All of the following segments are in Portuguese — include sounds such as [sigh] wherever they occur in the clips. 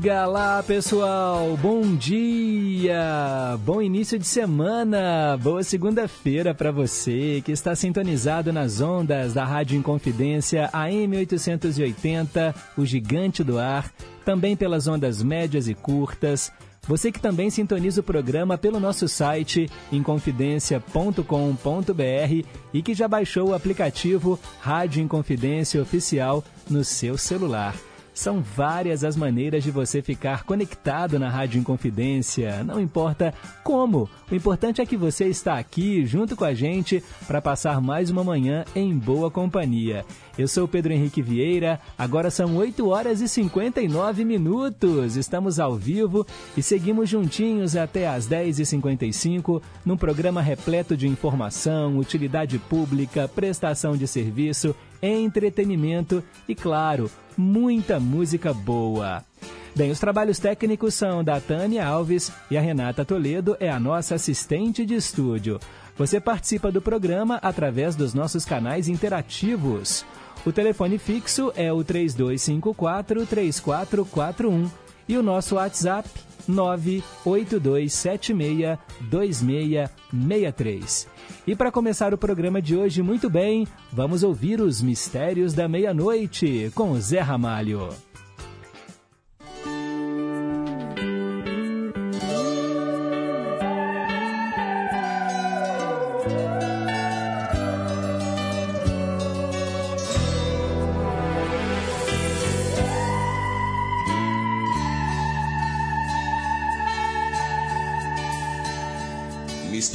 Diga lá, pessoal. Bom dia. Bom início de semana. Boa segunda-feira para você que está sintonizado nas ondas da Rádio Inconfidência AM 880, o gigante do ar, também pelas ondas médias e curtas. Você que também sintoniza o programa pelo nosso site inconfidencia.com.br e que já baixou o aplicativo Rádio Inconfidência Oficial no seu celular. São várias as maneiras de você ficar conectado na Rádio Inconfidência. Não importa como, o importante é que você está aqui junto com a gente para passar mais uma manhã em boa companhia. Eu sou Pedro Henrique Vieira, agora são 8 horas e 59 minutos. Estamos ao vivo e seguimos juntinhos até às 10h55 num programa repleto de informação, utilidade pública, prestação de serviço, entretenimento e, claro, muita música boa. Bem, os trabalhos técnicos são da Tânia Alves e a Renata Toledo é a nossa assistente de estúdio. Você participa do programa através dos nossos canais interativos. O telefone fixo é o 3254 3441 e o nosso WhatsApp 98276 2663. E para começar o programa de hoje muito bem, vamos ouvir os Mistérios da Meia-Noite com Zé Ramalho.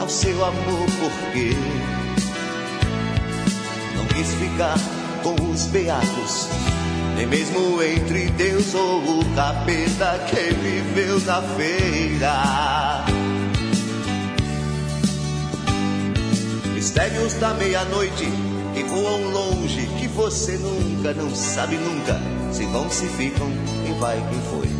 ao seu amor porque não quis ficar com os beatos, nem mesmo entre Deus ou o capeta que viveu na feira. Mistérios da meia-noite que voam longe, que você nunca, não sabe nunca, se vão, se ficam, quem vai, quem foi.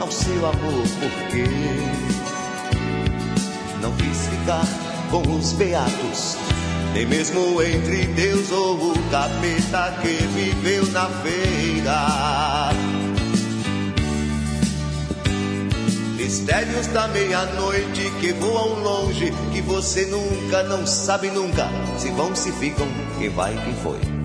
ao seu amor, porque não quis ficar com os beatos, nem mesmo entre Deus ou o capeta que viveu na feira. Mistérios da meia-noite que voam longe, que você nunca, não sabe nunca, se vão, se ficam, quem vai, quem foi.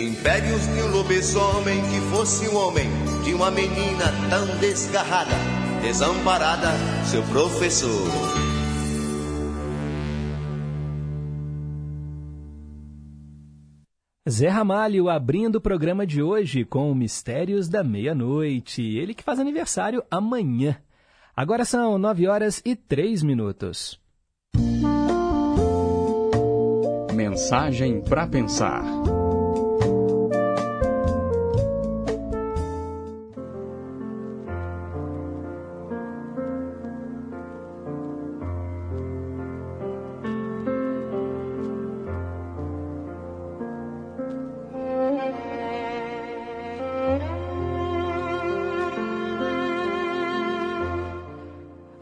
Impérios de um lobisomem que fosse um homem, de uma menina tão desgarrada, desamparada, seu professor. Zé Ramalho abrindo o programa de hoje com Mistérios da Meia-Noite. Ele que faz aniversário amanhã. Agora são nove horas e três minutos. Mensagem para pensar.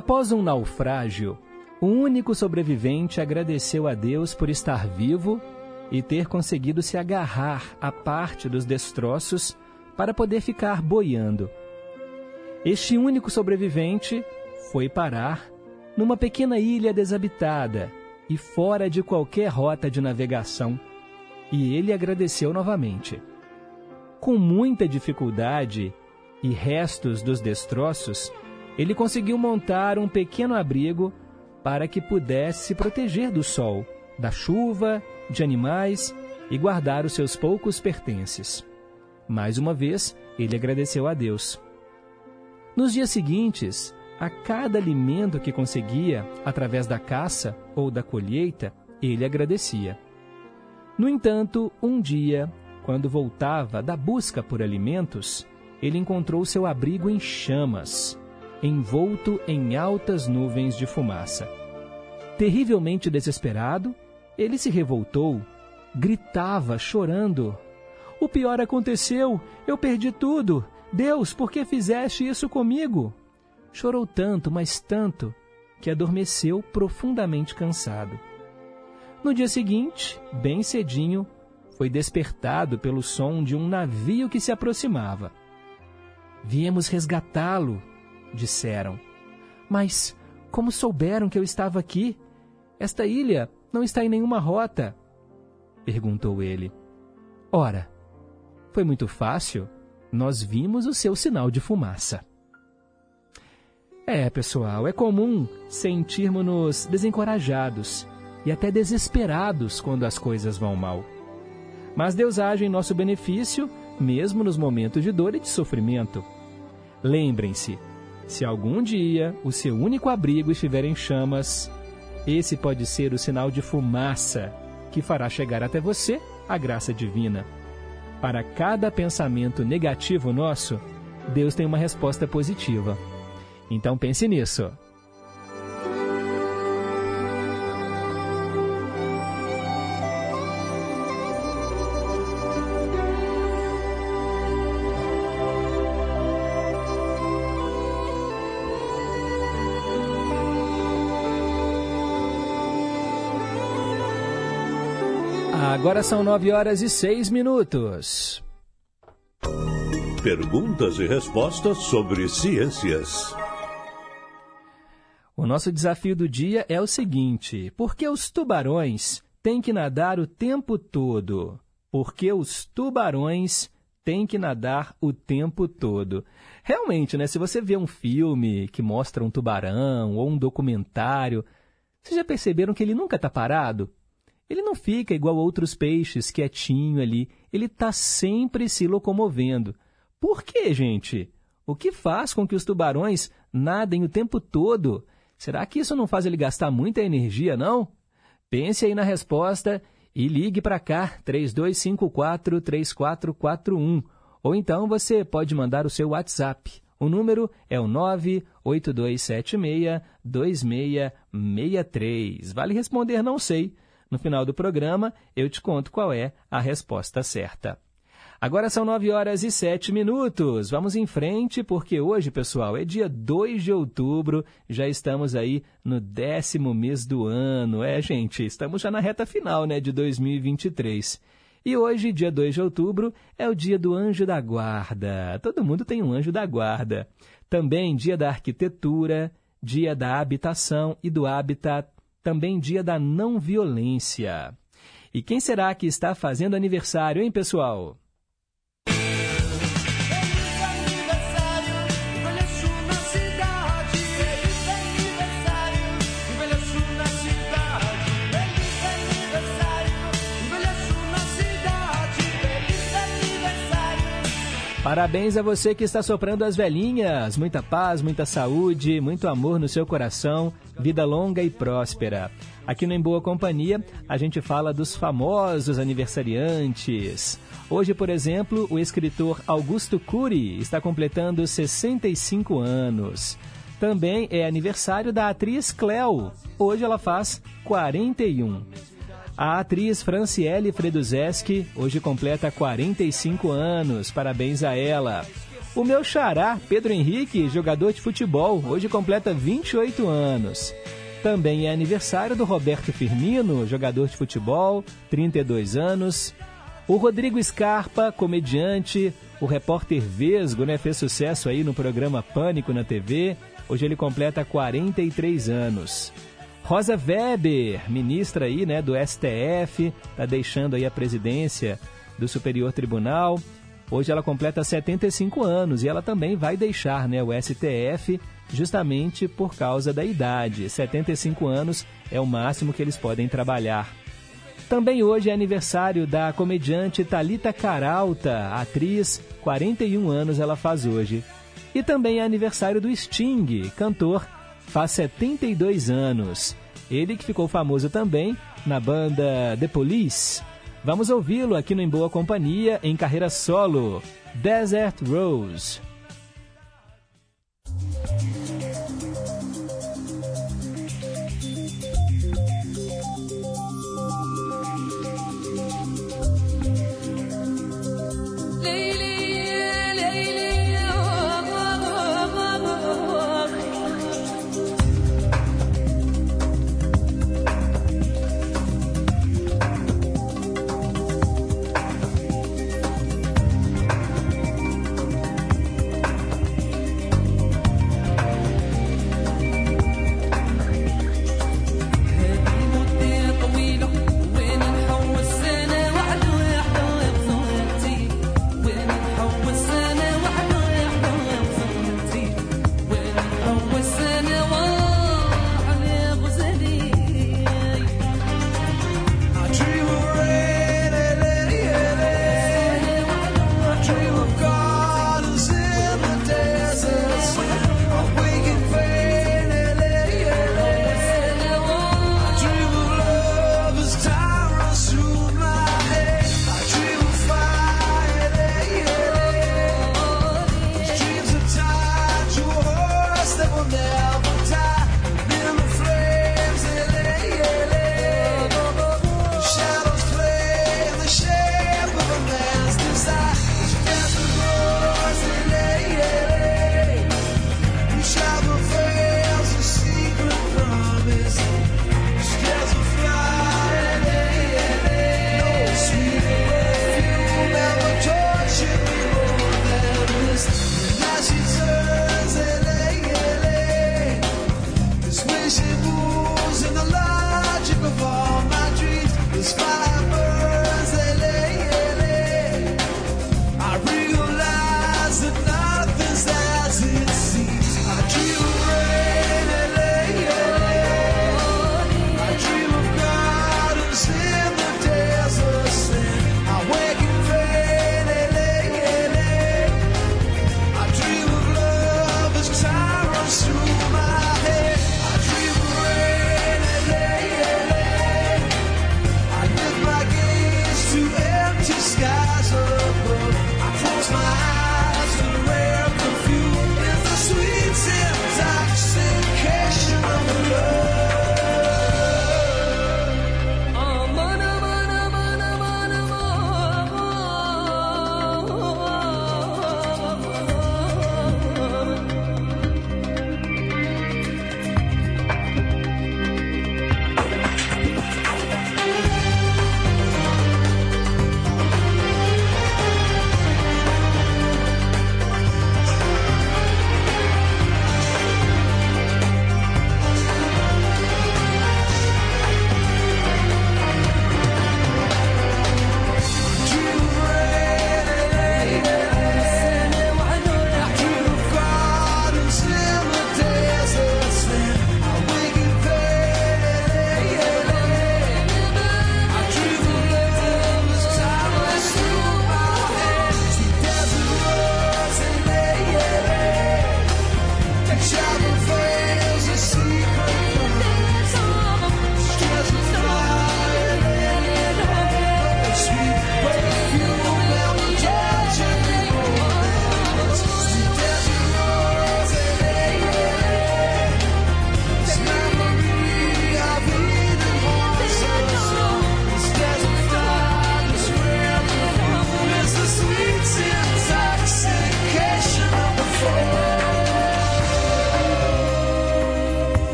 Após um naufrágio, o único sobrevivente agradeceu a Deus por estar vivo e ter conseguido se agarrar à parte dos destroços para poder ficar boiando. Este único sobrevivente foi parar numa pequena ilha desabitada e fora de qualquer rota de navegação, e ele agradeceu novamente. Com muita dificuldade e restos dos destroços, ele conseguiu montar um pequeno abrigo para que pudesse se proteger do sol, da chuva, de animais e guardar os seus poucos pertences. Mais uma vez, ele agradeceu a Deus. Nos dias seguintes, a cada alimento que conseguia, através da caça ou da colheita, ele agradecia. No entanto, um dia, quando voltava da busca por alimentos, ele encontrou seu abrigo em chamas envolto em altas nuvens de fumaça. Terrivelmente desesperado, ele se revoltou, gritava, chorando: O pior aconteceu, eu perdi tudo. Deus, por que fizeste isso comigo? Chorou tanto, mas tanto, que adormeceu profundamente cansado. No dia seguinte, bem cedinho, foi despertado pelo som de um navio que se aproximava. Viemos resgatá-lo, disseram. Mas como souberam que eu estava aqui? Esta ilha não está em nenhuma rota. Perguntou ele. Ora, foi muito fácil. Nós vimos o seu sinal de fumaça. É, pessoal, é comum sentirmos-nos desencorajados e até desesperados quando as coisas vão mal. Mas Deus age em nosso benefício, mesmo nos momentos de dor e de sofrimento. Lembrem-se, se algum dia o seu único abrigo estiver em chamas, esse pode ser o sinal de fumaça que fará chegar até você a graça divina. Para cada pensamento negativo nosso, Deus tem uma resposta positiva. Então pense nisso. Agora são nove horas e seis minutos. Perguntas e respostas sobre ciências. O nosso desafio do dia é o seguinte: por que os tubarões têm que nadar o tempo todo? Por que os tubarões têm que nadar o tempo todo? Realmente, né? Se você vê um filme que mostra um tubarão ou um documentário, vocês já perceberam que ele nunca está parado? Ele não fica igual outros peixes, quietinho ali. Ele está sempre se locomovendo. Por quê, gente? O que faz com que os tubarões nadem o tempo todo? Será que isso não faz ele gastar muita energia, não? Pense aí na resposta e ligue para cá, 3254-3441. Ou então você pode mandar o seu WhatsApp. O número é o 98276-2663. Vale responder não sei. No final do programa, eu te conto qual é a resposta certa. Agora são 9 horas e 7 minutos. Vamos em frente, porque hoje, pessoal, é dia 2 de outubro, já estamos aí no décimo mês do ano. É, gente, estamos já na reta final né, de 2023. E hoje, dia 2 de outubro, é o dia do anjo da guarda. Todo mundo tem um anjo da guarda. Também dia da arquitetura, dia da habitação e do habitat também dia da não violência. E quem será que está fazendo aniversário, hein, pessoal? Parabéns a você que está soprando as velhinhas. Muita paz, muita saúde, muito amor no seu coração, vida longa e próspera. Aqui no Em Boa Companhia, a gente fala dos famosos aniversariantes. Hoje, por exemplo, o escritor Augusto Cury está completando 65 anos. Também é aniversário da atriz Cleo. Hoje ela faz 41. A atriz Franciele Freduzeski hoje completa 45 anos. Parabéns a ela. O meu xará, Pedro Henrique, jogador de futebol, hoje completa 28 anos. Também é aniversário do Roberto Firmino, jogador de futebol, 32 anos. O Rodrigo Scarpa, comediante, o repórter Vesgo, né, fez sucesso aí no programa Pânico na TV. Hoje ele completa 43 anos. Rosa Weber, ministra aí, né, do STF, está deixando aí a presidência do Superior Tribunal. Hoje ela completa 75 anos e ela também vai deixar, né, o STF justamente por causa da idade. 75 anos é o máximo que eles podem trabalhar. Também hoje é aniversário da comediante Talita Caralta, atriz, 41 anos ela faz hoje. E também é aniversário do Sting, cantor, faz 72 anos. Ele que ficou famoso também na banda The Police. Vamos ouvi-lo aqui no Em Boa Companhia, em carreira solo, Desert Rose.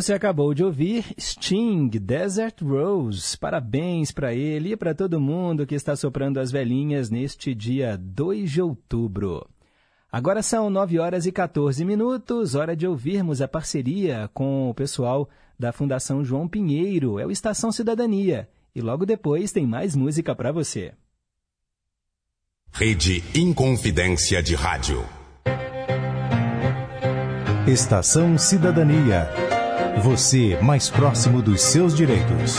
Você acabou de ouvir Sting, Desert Rose. Parabéns para ele e para todo mundo que está soprando as velhinhas neste dia 2 de outubro. Agora são 9 horas e 14 minutos, hora de ouvirmos a parceria com o pessoal da Fundação João Pinheiro, é o Estação Cidadania. E logo depois tem mais música para você. Rede Inconfidência de Rádio. Estação Cidadania. Você mais próximo dos seus direitos.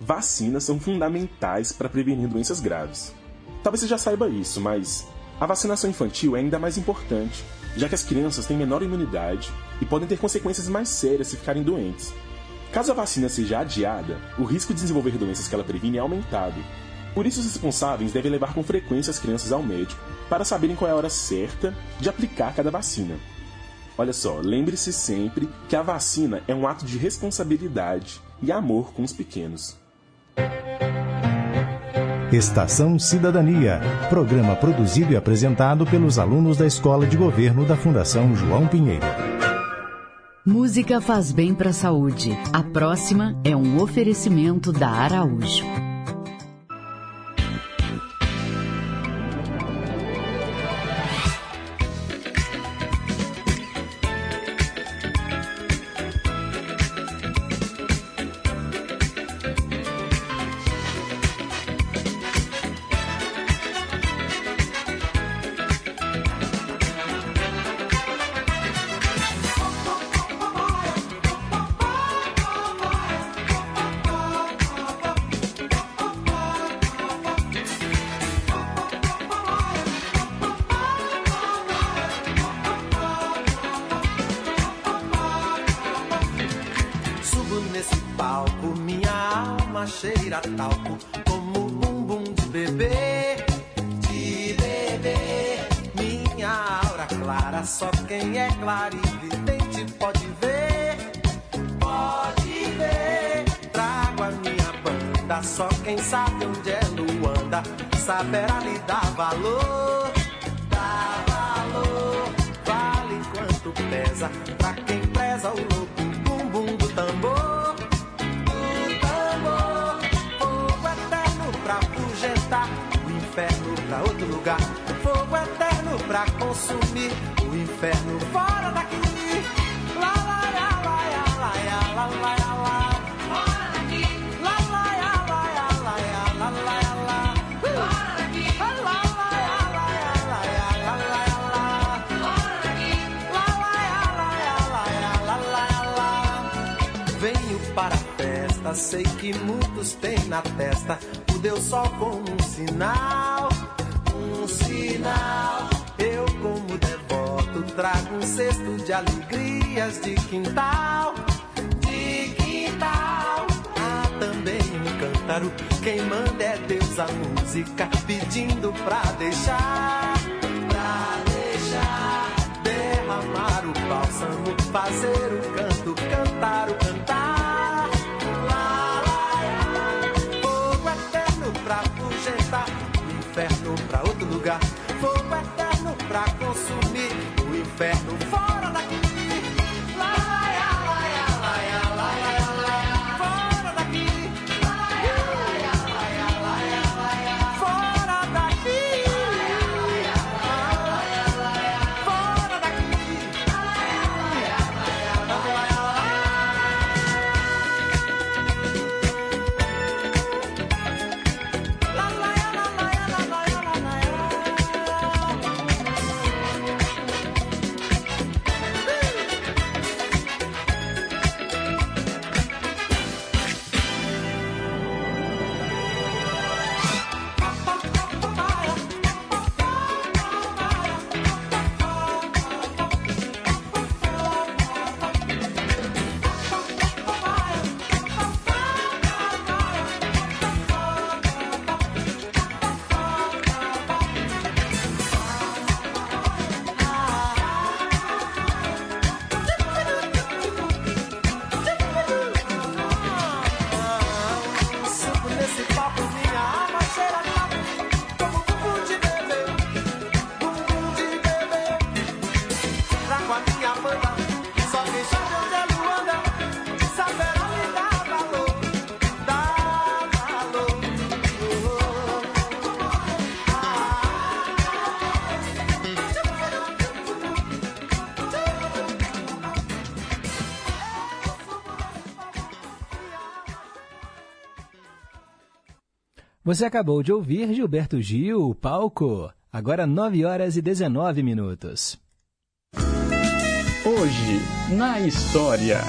Vacinas são fundamentais para prevenir doenças graves. Talvez você já saiba isso, mas a vacinação infantil é ainda mais importante, já que as crianças têm menor imunidade e podem ter consequências mais sérias se ficarem doentes. Caso a vacina seja adiada, o risco de desenvolver doenças que ela previne é aumentado. Por isso, os responsáveis devem levar com frequência as crianças ao médico para saberem qual é a hora certa de aplicar cada vacina. Olha só, lembre-se sempre que a vacina é um ato de responsabilidade e amor com os pequenos. Estação Cidadania, programa produzido e apresentado pelos alunos da Escola de Governo da Fundação João Pinheiro. Música faz bem para a saúde. A próxima é um oferecimento da Araújo. minha alma cheira talco como um bumbum de bebê, de bebê. Minha aura clara, só quem é claro e vidente pode ver, pode ver. Trago a minha banda, só quem sabe onde é Luanda saberá lhe dar valor, dá valor. Vale enquanto pesa pra quem preza o louco. O inferno pra outro lugar, fogo eterno pra consumir. O inferno fora daqui. Lá, lá, lá, lá, lá, lá, lá, lá, lá, lá. Sei que muda muitos na testa o Deus Sol como um sinal, um sinal. Eu, como devoto, trago um cesto de alegrias de quintal, de quintal. Há também um cântaro, quem manda é Deus a música, pedindo pra deixar, pra deixar. Derramar o bálsamo, fazer o canto, cantar o cantar. battle Você acabou de ouvir Gilberto Gil, palco. Agora 9 horas e 19 minutos. Hoje, na história.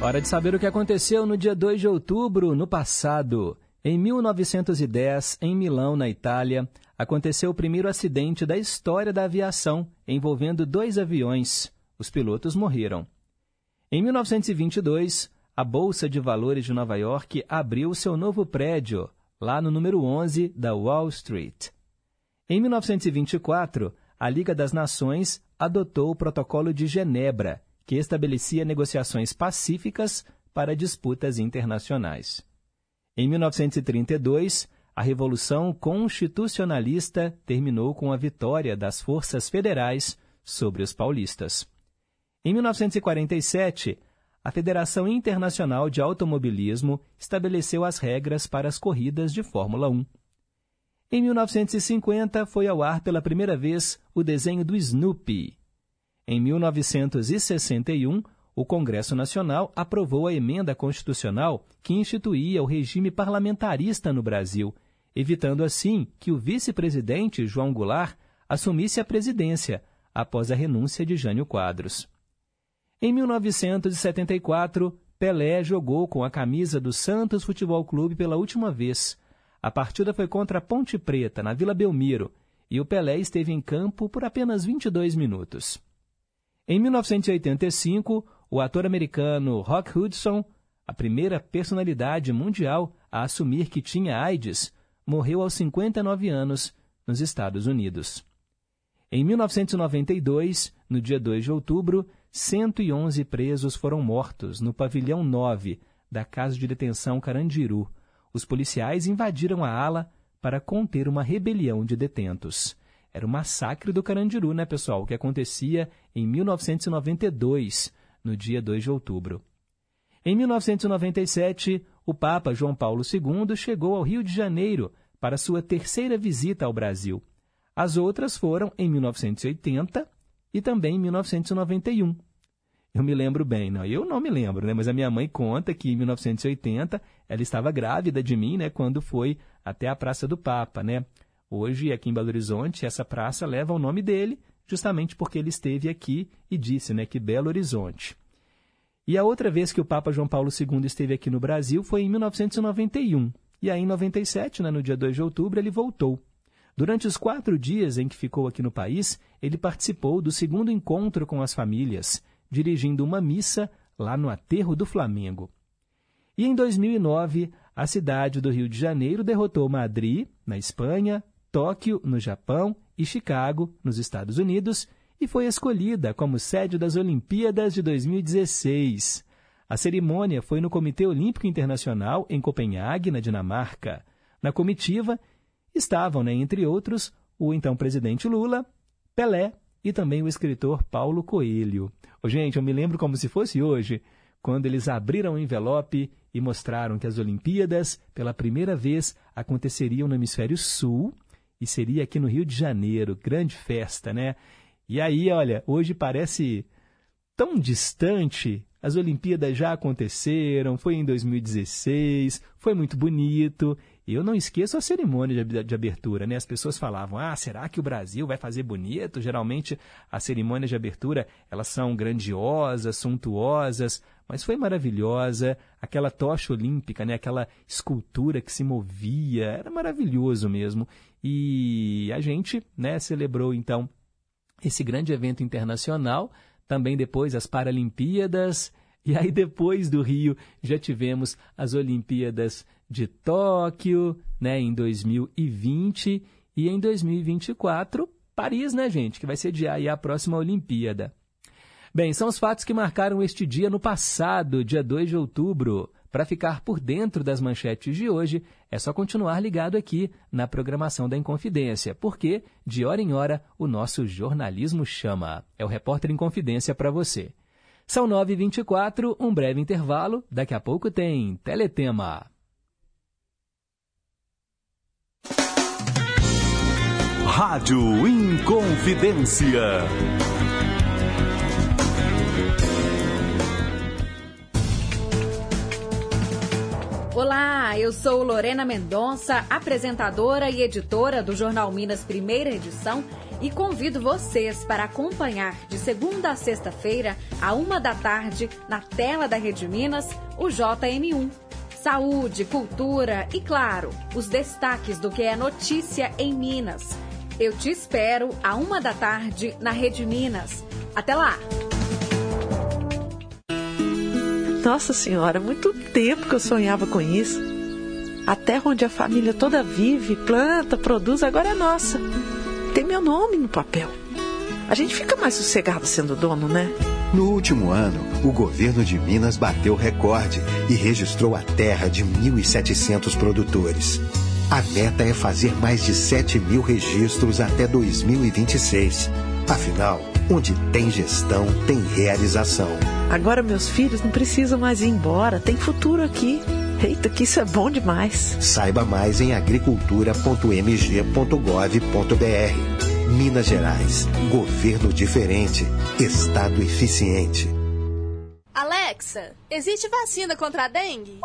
Hora de saber o que aconteceu no dia 2 de outubro, no passado. Em 1910, em Milão, na Itália, aconteceu o primeiro acidente da história da aviação, envolvendo dois aviões. Os pilotos morreram. Em 1922, a Bolsa de Valores de Nova York abriu seu novo prédio, lá no número 11 da Wall Street. Em 1924, a Liga das Nações adotou o Protocolo de Genebra, que estabelecia negociações pacíficas para disputas internacionais. Em 1932, a Revolução Constitucionalista terminou com a vitória das forças federais sobre os paulistas. Em 1947, a Federação Internacional de Automobilismo estabeleceu as regras para as corridas de Fórmula 1. Em 1950, foi ao ar pela primeira vez o desenho do Snoopy. Em 1961, o Congresso Nacional aprovou a emenda constitucional que instituía o regime parlamentarista no Brasil, evitando assim que o vice-presidente João Goulart assumisse a presidência após a renúncia de Jânio Quadros. Em 1974, Pelé jogou com a camisa do Santos Futebol Clube pela última vez. A partida foi contra a Ponte Preta, na Vila Belmiro, e o Pelé esteve em campo por apenas 22 minutos. Em 1985, o ator americano Rock Hudson, a primeira personalidade mundial a assumir que tinha AIDS, morreu aos 59 anos nos Estados Unidos. Em 1992, no dia 2 de outubro, 111 presos foram mortos no pavilhão 9 da Casa de Detenção Carandiru. Os policiais invadiram a ala para conter uma rebelião de detentos. Era o massacre do Carandiru, né, pessoal? Que acontecia em 1992, no dia 2 de outubro. Em 1997, o Papa João Paulo II chegou ao Rio de Janeiro para sua terceira visita ao Brasil. As outras foram em 1980 e também em 1991. Eu me lembro bem, não, eu não me lembro, né? Mas a minha mãe conta que em 1980 ela estava grávida de mim, né? Quando foi até a Praça do Papa, né? Hoje, aqui em Belo Horizonte, essa praça leva o nome dele, justamente porque ele esteve aqui e disse, né? Que Belo Horizonte. E a outra vez que o Papa João Paulo II esteve aqui no Brasil foi em 1991. E aí, em 97, né, no dia 2 de outubro, ele voltou. Durante os quatro dias em que ficou aqui no país, ele participou do segundo encontro com as famílias, dirigindo uma missa lá no Aterro do Flamengo. E em 2009, a cidade do Rio de Janeiro derrotou Madrid, na Espanha, Tóquio, no Japão, e Chicago, nos Estados Unidos, e foi escolhida como sede das Olimpíadas de 2016. A cerimônia foi no Comitê Olímpico Internacional, em Copenhague, na Dinamarca. Na comitiva estavam, né, entre outros, o então presidente Lula, Pelé e também o escritor Paulo Coelho. Oh, gente, eu me lembro como se fosse hoje, quando eles abriram o envelope e mostraram que as Olimpíadas, pela primeira vez, aconteceriam no hemisfério sul e seria aqui no Rio de Janeiro, grande festa, né? E aí, olha, hoje parece tão distante. As Olimpíadas já aconteceram, foi em 2016, foi muito bonito eu não esqueço a cerimônia de abertura, né? As pessoas falavam: "Ah, será que o Brasil vai fazer bonito?" Geralmente as cerimônias de abertura, elas são grandiosas, suntuosas, mas foi maravilhosa, aquela tocha olímpica, né? Aquela escultura que se movia, era maravilhoso mesmo. E a gente, né, celebrou então esse grande evento internacional, também depois as Paralimpíadas, e aí depois do Rio já tivemos as Olimpíadas de Tóquio, né, em 2020 e em 2024 Paris, né, gente, que vai sediar aí a próxima Olimpíada. Bem, são os fatos que marcaram este dia no passado, dia 2 de outubro. Para ficar por dentro das manchetes de hoje, é só continuar ligado aqui na programação da Inconfidência, porque, de hora em hora, o nosso jornalismo chama. É o Repórter Inconfidência para você. São 9h24, um breve intervalo, daqui a pouco tem Teletema. Rádio Inconfidência. Olá, eu sou Lorena Mendonça, apresentadora e editora do Jornal Minas Primeira Edição e convido vocês para acompanhar de segunda a sexta-feira, a uma da tarde, na tela da Rede Minas, o JM1. Saúde, cultura e, claro, os destaques do que é notícia em Minas. Eu te espero a uma da tarde na Rede Minas. Até lá! Nossa Senhora, muito tempo que eu sonhava com isso. A terra onde a família toda vive, planta, produz, agora é nossa. Tem meu nome no papel. A gente fica mais sossegado sendo dono, né? No último ano, o governo de Minas bateu recorde e registrou a terra de 1.700 produtores. A meta é fazer mais de 7 mil registros até 2026. Afinal, onde tem gestão, tem realização. Agora meus filhos não precisam mais ir embora, tem futuro aqui. Eita, que isso é bom demais. Saiba mais em agricultura.mg.gov.br. Minas Gerais. Governo diferente. Estado eficiente. Alexa, existe vacina contra a dengue?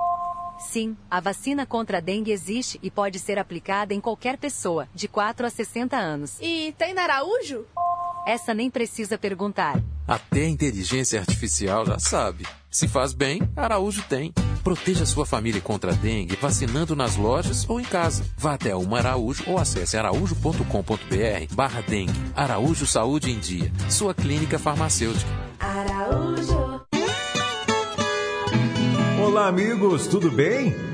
Sim, a vacina contra a dengue existe e pode ser aplicada em qualquer pessoa, de 4 a 60 anos. E tem na Araújo? Essa nem precisa perguntar. Até a inteligência artificial já sabe. Se faz bem, Araújo tem. Proteja sua família contra a dengue vacinando nas lojas ou em casa. Vá até uma Araújo ou acesse araújo.com.br barra dengue. Araújo Saúde em Dia. Sua clínica farmacêutica. Araújo. Olá, amigos, tudo bem?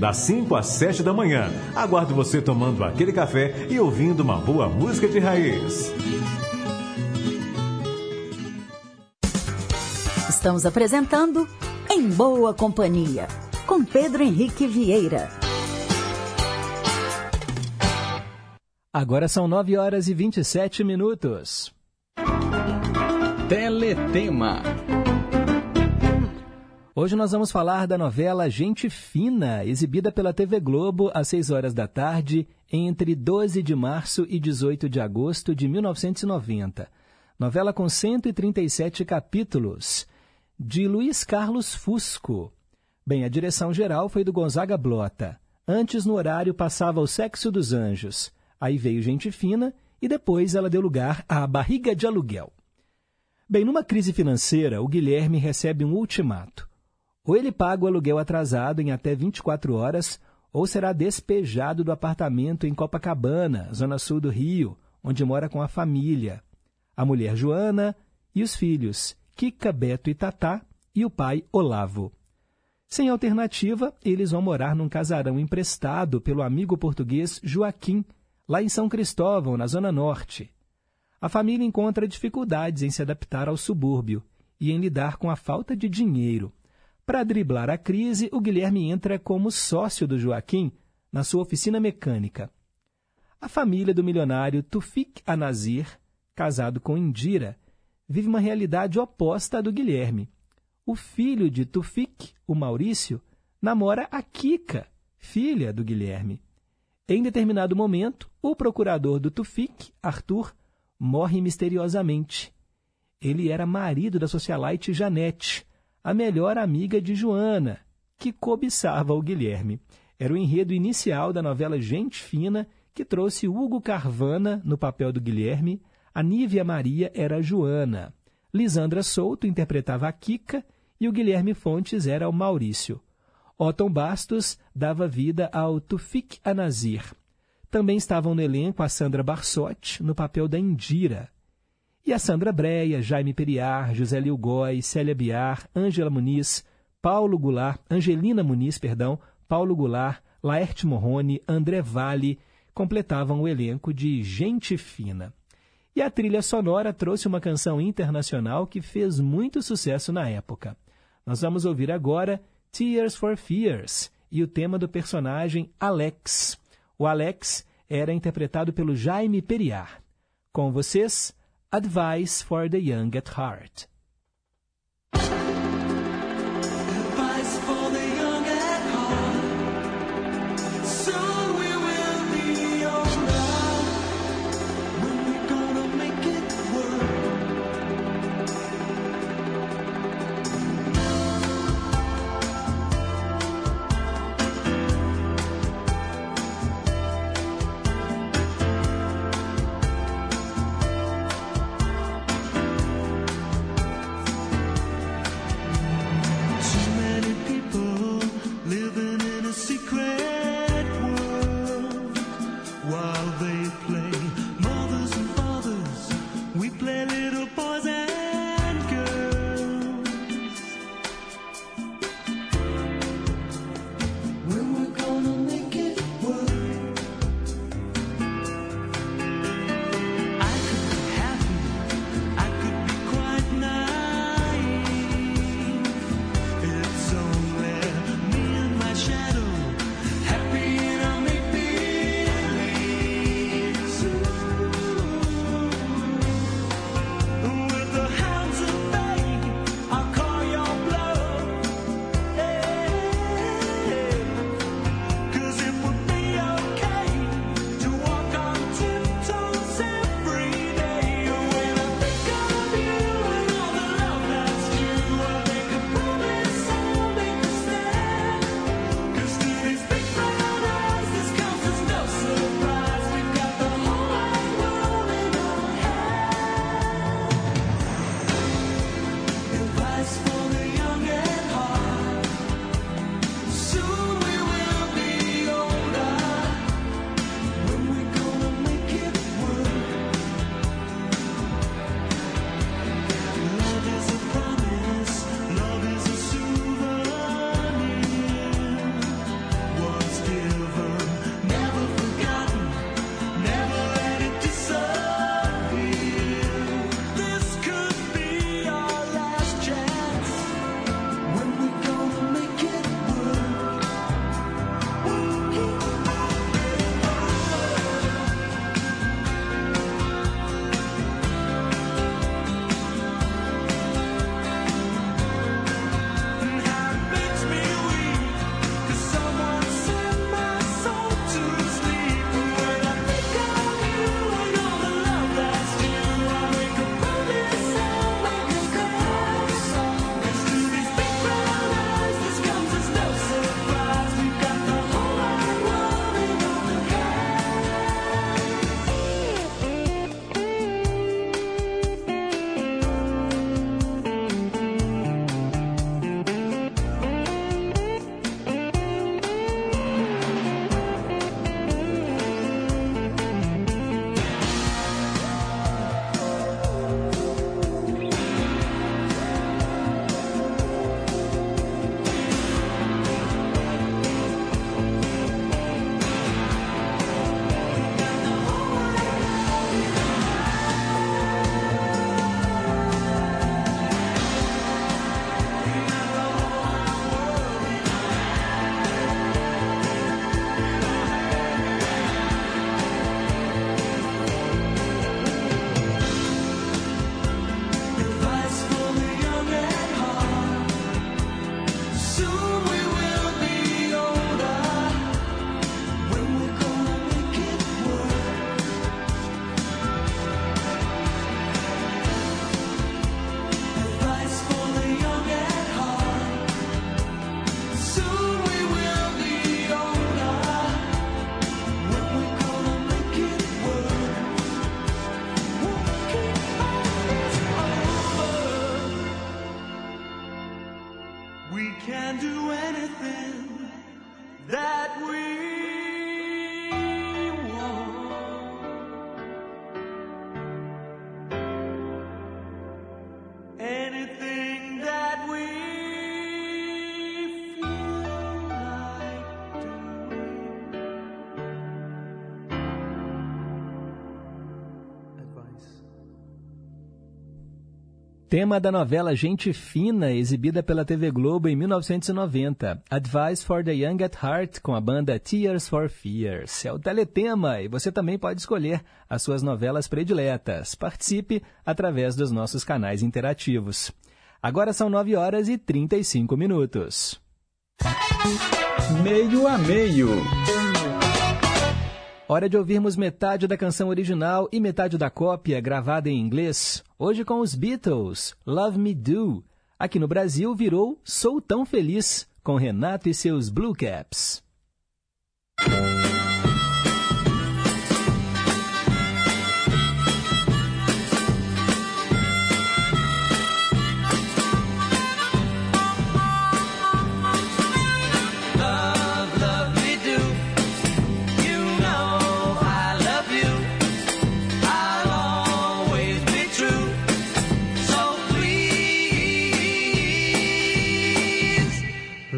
das 5 às 7 da manhã. Aguardo você tomando aquele café e ouvindo uma boa música de raiz. Estamos apresentando Em Boa Companhia, com Pedro Henrique Vieira. Agora são 9 horas e 27 minutos. Teletema. Hoje nós vamos falar da novela Gente Fina, exibida pela TV Globo às 6 horas da tarde, entre 12 de março e 18 de agosto de 1990. Novela com 137 capítulos, de Luiz Carlos Fusco. Bem, a direção geral foi do Gonzaga Blota. Antes, no horário, passava O Sexo dos Anjos. Aí veio Gente Fina e depois ela deu lugar à Barriga de Aluguel. Bem, numa crise financeira, o Guilherme recebe um ultimato. Ou ele paga o aluguel atrasado em até 24 horas, ou será despejado do apartamento em Copacabana, zona sul do Rio, onde mora com a família, a mulher Joana e os filhos, Kika, Beto e Tatá, e o pai Olavo. Sem alternativa, eles vão morar num casarão emprestado pelo amigo português Joaquim, lá em São Cristóvão, na Zona Norte. A família encontra dificuldades em se adaptar ao subúrbio e em lidar com a falta de dinheiro. Para driblar a crise, o Guilherme entra como sócio do Joaquim na sua oficina mecânica. A família do milionário Tufik Anazir, casado com Indira, vive uma realidade oposta à do Guilherme. O filho de Tufik, o Maurício, namora a Kika, filha do Guilherme. Em determinado momento, o procurador do Tufik, Arthur, morre misteriosamente. Ele era marido da socialite Janete, a melhor amiga de Joana, que cobiçava o Guilherme. Era o enredo inicial da novela Gente Fina, que trouxe Hugo Carvana no papel do Guilherme, a Nívia Maria era a Joana, Lisandra Souto interpretava a Kika e o Guilherme Fontes era o Maurício. Otton Bastos dava vida ao Tufik Anazir. Também estavam no elenco a Sandra Barsotti, no papel da Indira. E a Sandra Breia, Jaime Periar, José Lil Góes, Célia Biar, Ângela Muniz, Paulo Goulart, Angelina Muniz, perdão, Paulo Goulart, Laerte Morrone, André Vale, completavam o elenco de Gente Fina. E a trilha sonora trouxe uma canção internacional que fez muito sucesso na época. Nós vamos ouvir agora Tears for Fears, e o tema do personagem Alex. O Alex era interpretado pelo Jaime Periar. Com vocês, Advice for the Young at Heart. Tema da novela Gente Fina, exibida pela TV Globo em 1990. Advice for the Young at Heart, com a banda Tears for Fears. É o teletema e você também pode escolher as suas novelas prediletas. Participe através dos nossos canais interativos. Agora são 9 horas e 35 minutos. Meio a meio. Hora de ouvirmos metade da canção original e metade da cópia gravada em inglês. Hoje com os Beatles, Love Me Do. Aqui no Brasil virou Sou Tão Feliz, com Renato e seus Blue Caps.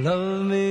Love me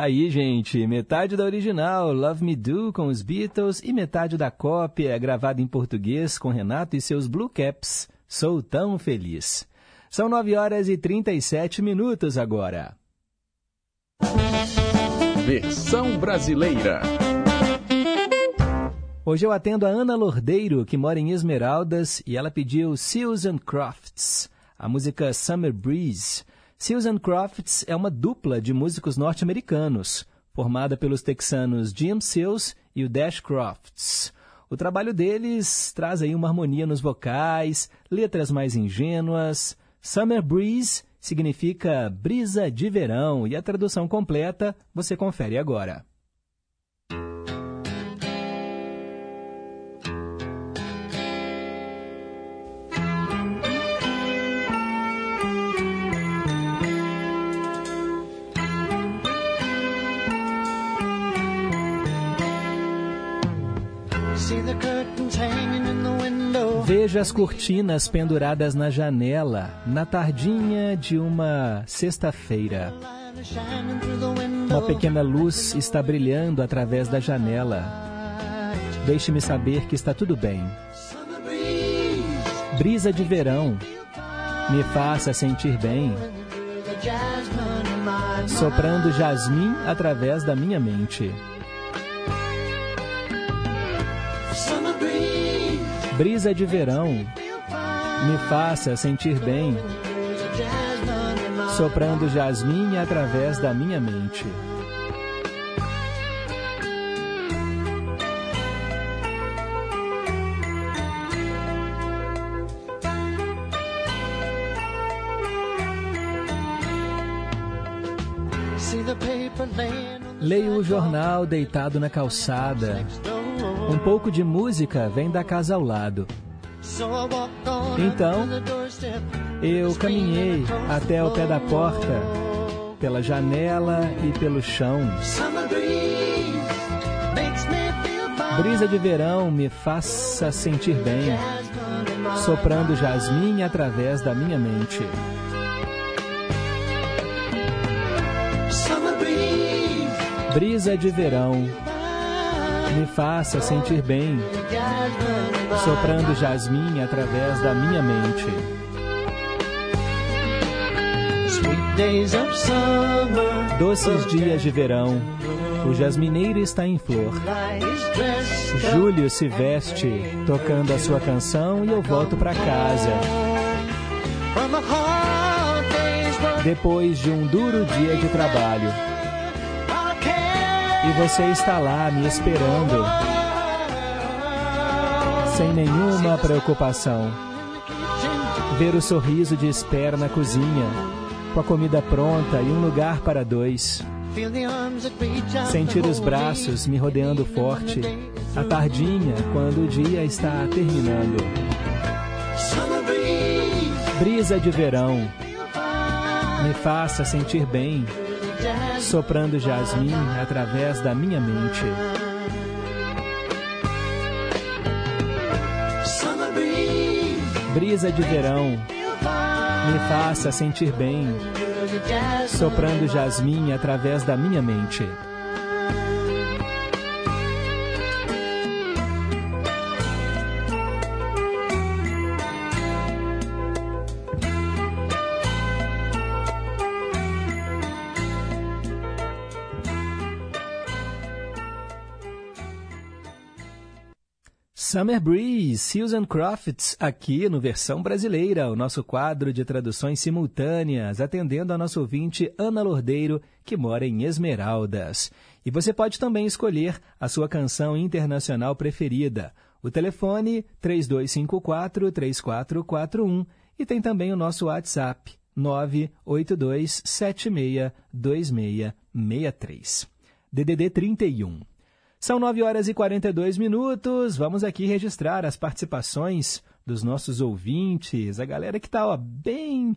Tá aí, gente. Metade da original, Love Me Do, com os Beatles, e metade da cópia, gravada em português, com Renato e seus Blue Caps. Sou tão feliz. São 9 horas e 37 minutos agora. Versão brasileira. Hoje eu atendo a Ana Lordeiro, que mora em Esmeraldas, e ela pediu Susan Crofts, a música Summer Breeze. Susan Crofts é uma dupla de músicos norte-americanos, formada pelos texanos Jim Seals e o Dash Crofts. O trabalho deles traz aí uma harmonia nos vocais, letras mais ingênuas. Summer Breeze significa brisa de verão e a tradução completa você confere agora. Veja as cortinas penduradas na janela na tardinha de uma sexta-feira. Uma pequena luz está brilhando através da janela. Deixe-me saber que está tudo bem. Brisa de verão, me faça sentir bem, soprando jasmim através da minha mente. Brisa de verão, me faça sentir bem, soprando jasmim através da minha mente. Leio o jornal deitado na calçada. Um pouco de música vem da casa ao lado. Então, eu caminhei até o pé da porta, pela janela e pelo chão. Brisa de verão me faça sentir bem, soprando jasmim através da minha mente. Brisa de verão me faça sentir bem, soprando jasmim através da minha mente. Doces dias de verão, o jasmineiro está em flor. Júlio se veste, tocando a sua canção, e eu volto para casa. Depois de um duro dia de trabalho. E você está lá me esperando, sem nenhuma preocupação. Ver o sorriso de espera na cozinha, com a comida pronta e um lugar para dois. Sentir os braços me rodeando forte, a tardinha, quando o dia está terminando. Brisa de verão, me faça sentir bem, soprando jasmim através da minha mente. Brisa de verão, me faça sentir bem, soprando jasmim através da minha mente. Summer Breeze, Susan Crofts, aqui no Versão Brasileira, o nosso quadro de traduções simultâneas, atendendo a nosso ouvinte Ana Lordeiro, que mora em Esmeraldas. E você pode também escolher a sua canção internacional preferida. O telefone 3254-3441 e tem também o nosso WhatsApp 982762663. DDD 31. São 9 horas e 42 minutos. Vamos aqui registrar as participações dos nossos ouvintes, a galera que está bem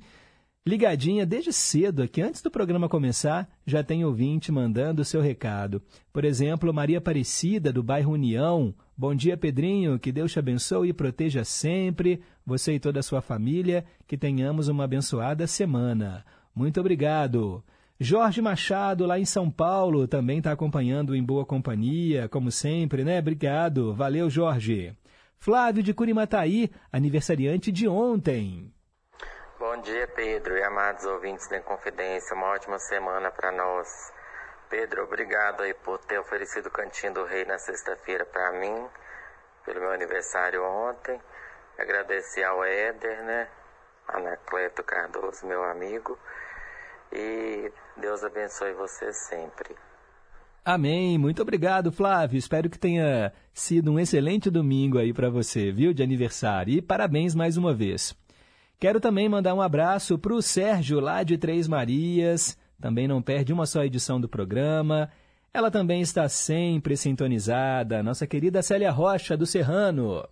ligadinha desde cedo aqui. Antes do programa começar, já tem ouvinte mandando o seu recado. Por exemplo, Maria Aparecida, do bairro União. Bom dia, Pedrinho. Que Deus te abençoe e proteja sempre, você e toda a sua família. Que tenhamos uma abençoada semana. Muito obrigado. Jorge Machado, lá em São Paulo, também está acompanhando em boa companhia, como sempre, né? Obrigado. Valeu, Jorge. Flávio de Curimataí, aniversariante de ontem. Bom dia, Pedro e amados ouvintes da Confidência. Uma ótima semana para nós. Pedro, obrigado aí por ter oferecido o Cantinho do Rei na sexta-feira para mim, pelo meu aniversário ontem. Agradecer ao Éder, né? Anacleto Cardoso, meu amigo. E Deus abençoe você sempre. Amém. Muito obrigado, Flávio. Espero que tenha sido um excelente domingo aí para você, viu, de aniversário. E parabéns mais uma vez. Quero também mandar um abraço para o Sérgio, lá de Três Marias. Também não perde uma só edição do programa. Ela também está sempre sintonizada. Nossa querida Célia Rocha, do Serrano.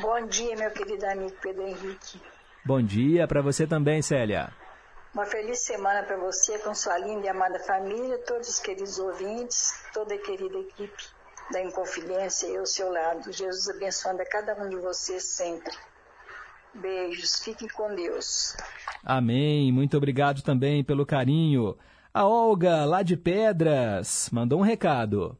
Bom dia, meu querido amigo Pedro Henrique. Bom dia para você também, Célia. Uma feliz semana para você, com sua linda e amada família, todos os queridos ouvintes, toda a querida equipe da Inconfidência e ao seu lado. Jesus abençoando a cada um de vocês sempre. Beijos, fiquem com Deus. Amém. Muito obrigado também pelo carinho. A Olga, lá de Pedras, mandou um recado.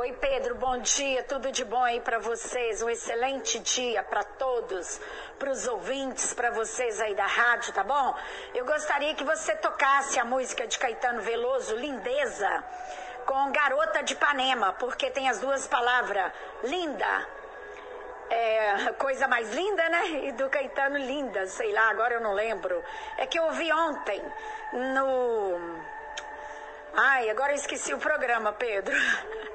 Oi, Pedro, bom dia, tudo de bom aí para vocês, um excelente dia para todos, para os ouvintes, para vocês aí da rádio, tá bom? Eu gostaria que você tocasse a música de Caetano Veloso, Lindeza, com Garota de Ipanema, porque tem as duas palavras, linda, é, coisa mais linda, né? E do Caetano, linda, sei lá, agora eu não lembro. É que eu ouvi ontem no. Ai, agora eu esqueci o programa, Pedro. [laughs]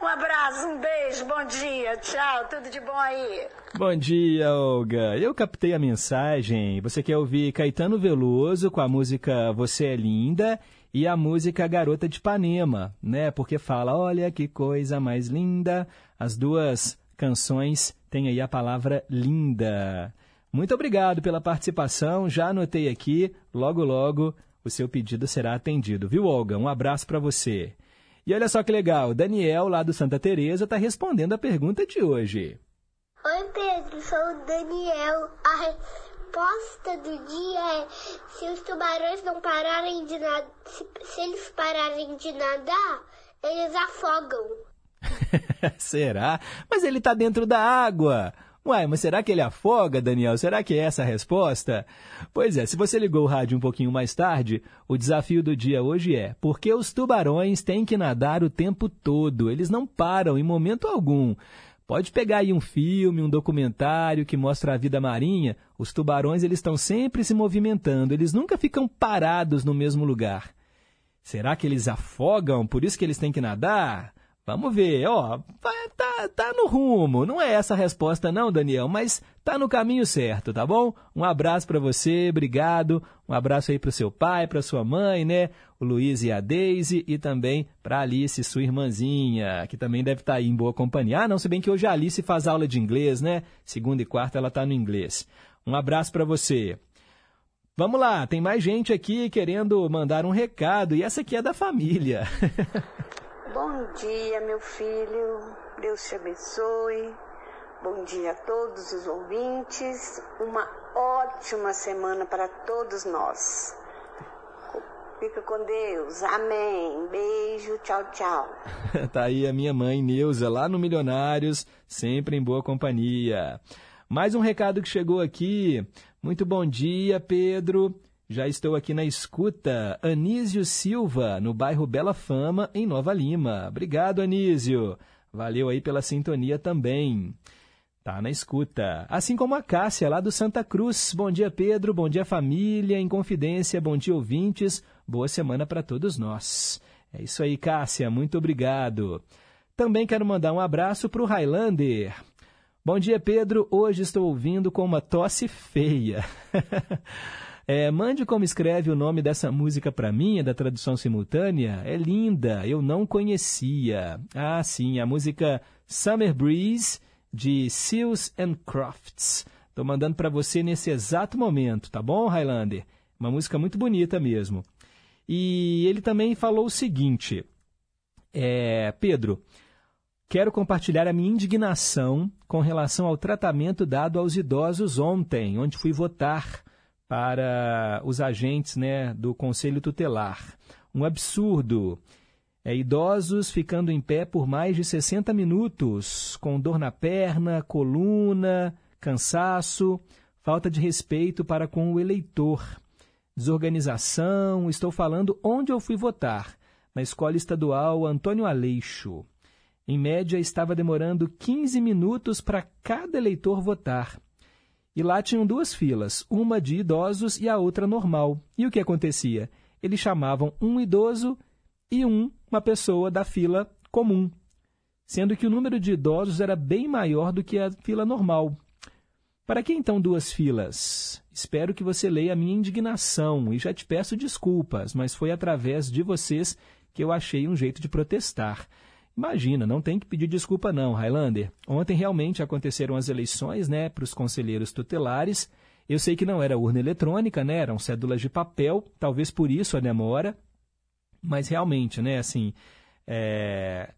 Um abraço, um beijo, bom dia, tchau, tudo de bom aí. Bom dia, Olga. Eu captei a mensagem. Você quer ouvir Caetano Veloso com a música Você é Linda e a música Garota de Ipanema, né? Porque fala, olha que coisa mais linda. As duas canções têm aí a palavra linda. Muito obrigado pela participação. Já anotei aqui. Logo, logo, o seu pedido será atendido, viu, Olga? Um abraço para você. E olha só que legal, Daniel, lá do Santa Teresa, está respondendo a pergunta de hoje. Oi, Pedro, sou o Daniel. A resposta do dia é: se os tubarões não pararem de nadar, se, se eles pararem de nadar, eles afogam. [laughs] será? Mas ele está dentro da água. Uai, mas será que ele afoga, Daniel? Será que é essa a resposta? Pois é, se você ligou o rádio um pouquinho mais tarde, o desafio do dia hoje é: por que os tubarões têm que nadar o tempo todo? Eles não param em momento algum. Pode pegar aí um filme, um documentário que mostra a vida marinha. Os tubarões eles estão sempre se movimentando, eles nunca ficam parados no mesmo lugar. Será que eles afogam? Por isso que eles têm que nadar? Vamos ver, ó, tá, tá no rumo. Não é essa a resposta não, Daniel, mas tá no caminho certo, tá bom? Um abraço para você, obrigado. Um abraço aí para o seu pai, para sua mãe, né? O Luiz e a Daisy e também para Alice, sua irmãzinha, que também deve estar tá aí em boa companhia. Ah, não, se bem que hoje a Alice faz aula de inglês, né? Segunda e quarta ela tá no inglês. Um abraço para você. Vamos lá, tem mais gente aqui querendo mandar um recado e essa aqui é da família. [laughs] Bom dia, meu filho. Deus te abençoe. Bom dia a todos os ouvintes. Uma ótima semana para todos nós. Fica com Deus. Amém. Beijo. Tchau, tchau. [laughs] tá aí a minha mãe, Neuza, lá no Milionários, sempre em boa companhia. Mais um recado que chegou aqui. Muito bom dia, Pedro. Já estou aqui na escuta. Anísio Silva, no bairro Bela Fama, em Nova Lima. Obrigado, Anísio. Valeu aí pela sintonia também. Tá na escuta. Assim como a Cássia, lá do Santa Cruz. Bom dia, Pedro. Bom dia, família. Em confidência, bom dia, ouvintes. Boa semana para todos nós. É isso aí, Cássia. Muito obrigado. Também quero mandar um abraço para o Highlander. Bom dia, Pedro. Hoje estou ouvindo com uma tosse feia. [laughs] É, mande como escreve o nome dessa música para mim, é da tradução simultânea. É linda, eu não conhecia. Ah, sim, a música Summer Breeze, de Seals and Crofts. Estou mandando para você nesse exato momento, tá bom, Highlander? Uma música muito bonita mesmo. E ele também falou o seguinte: é, Pedro, quero compartilhar a minha indignação com relação ao tratamento dado aos idosos ontem, onde fui votar para os agentes né, do Conselho Tutelar. Um absurdo. É, idosos ficando em pé por mais de 60 minutos, com dor na perna, coluna, cansaço, falta de respeito para com o eleitor. Desorganização, estou falando onde eu fui votar, na Escola Estadual Antônio Aleixo. Em média, estava demorando 15 minutos para cada eleitor votar. E lá tinham duas filas, uma de idosos e a outra normal. E o que acontecia? Eles chamavam um idoso e um, uma pessoa da fila comum, sendo que o número de idosos era bem maior do que a fila normal. Para que então duas filas? Espero que você leia a minha indignação e já te peço desculpas, mas foi através de vocês que eu achei um jeito de protestar. Imagina, não tem que pedir desculpa não, Highlander. Ontem realmente aconteceram as eleições, né, para os conselheiros tutelares. Eu sei que não era urna eletrônica, né, eram cédulas de papel, talvez por isso a demora. Mas realmente, né, assim, é...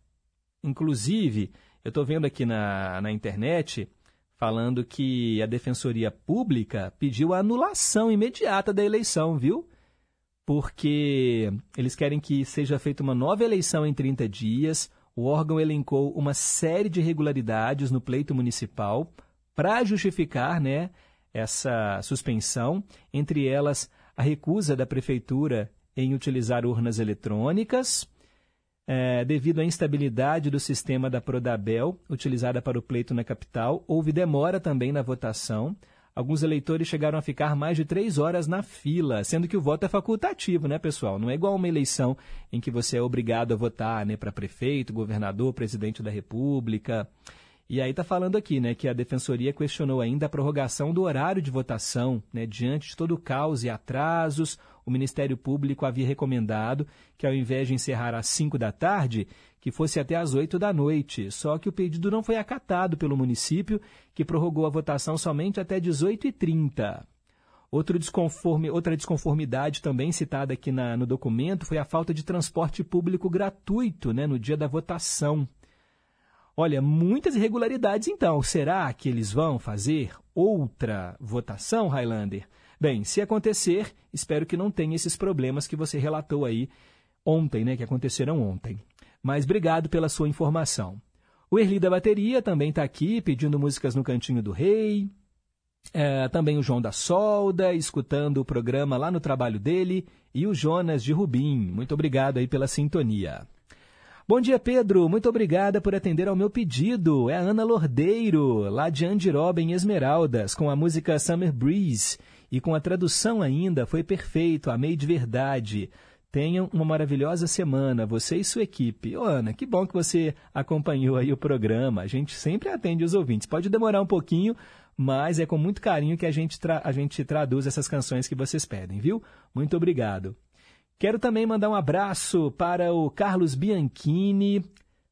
inclusive, eu estou vendo aqui na, na internet falando que a Defensoria Pública pediu a anulação imediata da eleição, viu? Porque eles querem que seja feita uma nova eleição em 30 dias, o órgão elencou uma série de irregularidades no pleito municipal para justificar né, essa suspensão, entre elas a recusa da prefeitura em utilizar urnas eletrônicas, é, devido à instabilidade do sistema da Prodabel, utilizada para o pleito na capital, houve demora também na votação. Alguns eleitores chegaram a ficar mais de três horas na fila, sendo que o voto é facultativo, né, pessoal? Não é igual uma eleição em que você é obrigado a votar né, para prefeito, governador, presidente da República. E aí está falando aqui né, que a Defensoria questionou ainda a prorrogação do horário de votação. Né, diante de todo o caos e atrasos, o Ministério Público havia recomendado que, ao invés de encerrar às 5 da tarde, que fosse até às 8 da noite. Só que o pedido não foi acatado pelo município, que prorrogou a votação somente até 18h30. Outro desconforme, outra desconformidade também citada aqui na, no documento foi a falta de transporte público gratuito né, no dia da votação. Olha, muitas irregularidades então. Será que eles vão fazer outra votação, Highlander? Bem, se acontecer, espero que não tenha esses problemas que você relatou aí ontem, né, que aconteceram ontem. Mas obrigado pela sua informação. O Erli da Bateria também está aqui pedindo músicas no Cantinho do Rei. É, também o João da Solda, escutando o programa lá no trabalho dele. E o Jonas de Rubim. Muito obrigado aí pela sintonia. Bom dia, Pedro. Muito obrigada por atender ao meu pedido. É a Ana Lordeiro, lá de Andiroba, em Esmeraldas, com a música Summer Breeze. E com a tradução ainda, foi perfeito, amei de verdade. Tenham uma maravilhosa semana, você e sua equipe. Ô, Ana, que bom que você acompanhou aí o programa. A gente sempre atende os ouvintes. Pode demorar um pouquinho, mas é com muito carinho que a gente, a gente traduz essas canções que vocês pedem, viu? Muito obrigado. Quero também mandar um abraço para o Carlos Bianchini,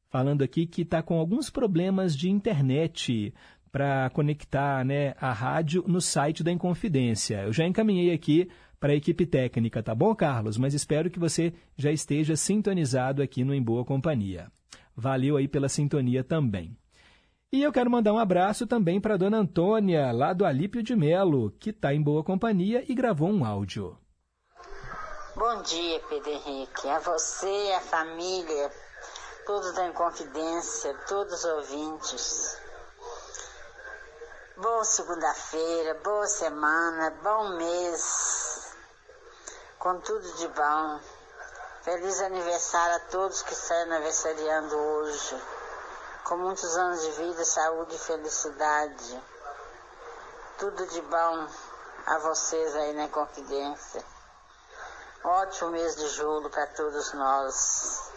falando aqui que está com alguns problemas de internet para conectar né, a rádio no site da Inconfidência. Eu já encaminhei aqui para a equipe técnica, tá bom, Carlos? Mas espero que você já esteja sintonizado aqui no Em Boa Companhia. Valeu aí pela sintonia também. E eu quero mandar um abraço também para dona Antônia, lá do Alípio de Melo, que está em boa companhia e gravou um áudio. Bom dia, Pedro Henrique. A você, a família, todos da Inconfidência, todos os ouvintes. Boa segunda-feira, boa semana, bom mês, com tudo de bom. Feliz aniversário a todos que estão aniversariando hoje. Com muitos anos de vida, saúde e felicidade. Tudo de bom a vocês aí na Confidência. Ótimo mês de julho para todos nós.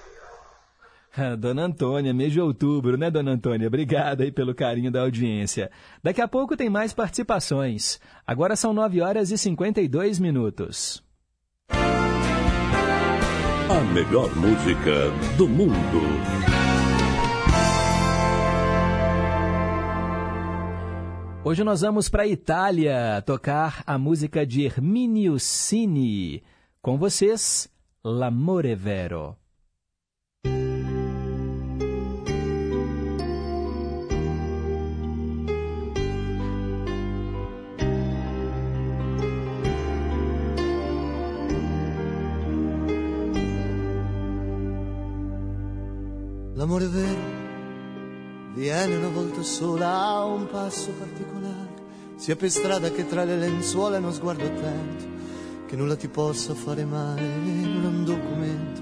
[laughs] Dona Antônia, mês de outubro, né, Dona Antônia? Obrigada aí pelo carinho da audiência. Daqui a pouco tem mais participações. Agora são 9 horas e 52 minutos. Melhor música do mundo. Hoje nós vamos para a Itália tocar a música de Herminio Cini. Com vocês, L'amore vero. L'amore vero viene una volta sola a un passo particolare, sia per strada che tra le lenzuola uno sguardo attento, che nulla ti possa fare male, non è un documento,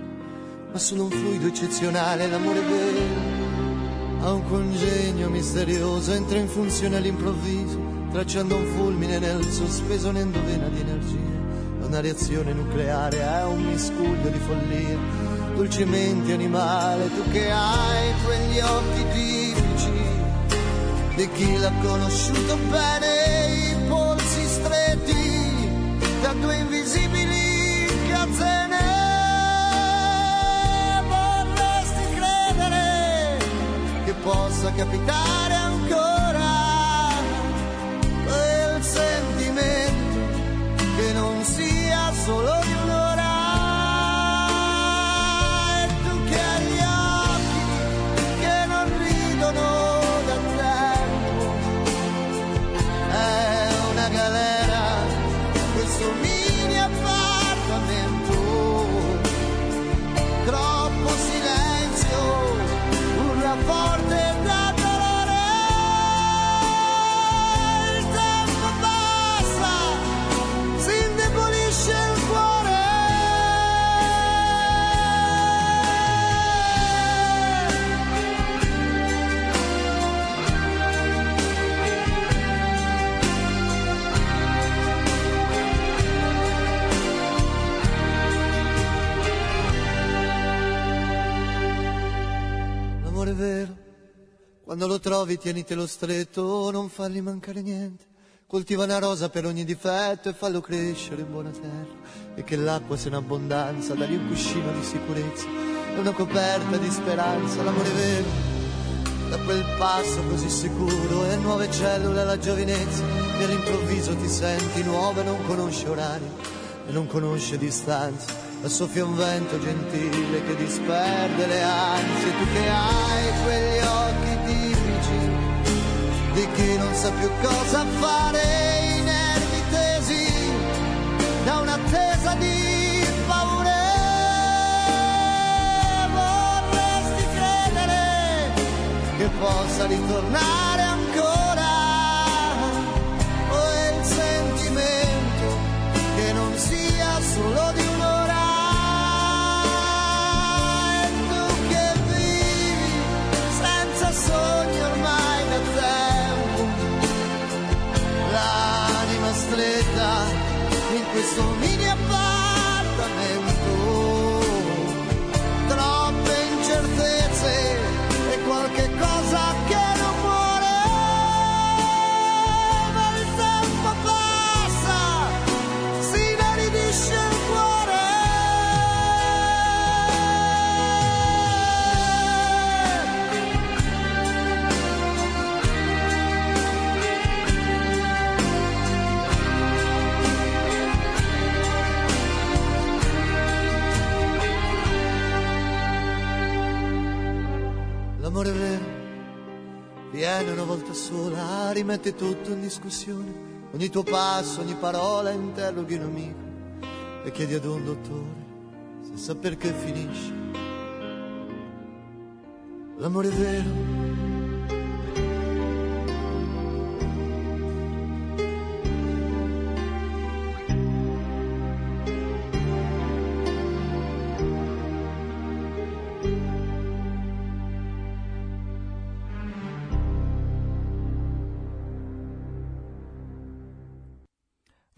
ma solo un fluido eccezionale, l'amore vero ha un congegno misterioso, entra in funzione all'improvviso, tracciando un fulmine nel sospeso n'endovena di energia, una reazione nucleare, è un miscuglio di follia, dolcemente animale, tu che hai quegli occhi tipici di chi l'ha conosciuto bene, i polsi stretti da due invisibili catene. Vorresti credere che possa capitare ancora quel sentimento che non sia solo di trovi tienitelo stretto, non fargli mancare niente. Coltiva una rosa per ogni difetto e fallo crescere in buona terra. E che l'acqua sia in abbondanza, dagli un cuscino di sicurezza e una coperta di speranza, l'amore vero. Da quel passo così sicuro e nuove cellule alla giovinezza e all'improvviso ti senti nuovo e non conosci orari e non conosce distanze. E soffia un vento gentile che disperde le ansie. Tu che hai quegli occhi tipici di chi non sa più cosa fare, i nervi tesi da un'attesa di paure. Vorresti credere che possa ritornare ancora o è il sentimento che non sia solo di viene una volta sola, rimette tutto in discussione. Ogni tuo passo, ogni parola interroghi un amico e chiedi ad un dottore se sa perché finisce. L'amore vero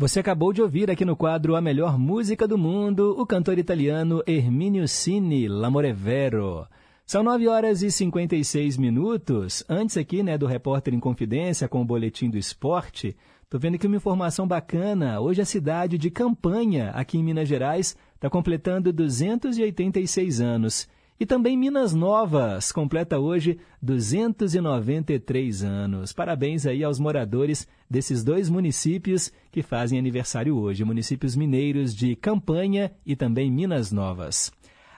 Você acabou de ouvir aqui no quadro A Melhor Música do Mundo, o cantor italiano Herminio Cini, L'Amore Vero. São 9 horas e 56 minutos. Antes aqui, né, do Repórter em Confidência com o Boletim do Esporte, tô vendo aqui uma informação bacana. Hoje a cidade de Campanha, aqui em Minas Gerais, está completando 286 anos. E também Minas Novas completa hoje 293 anos. Parabéns aí aos moradores desses dois municípios que fazem aniversário hoje, municípios mineiros de Campanha e também Minas Novas.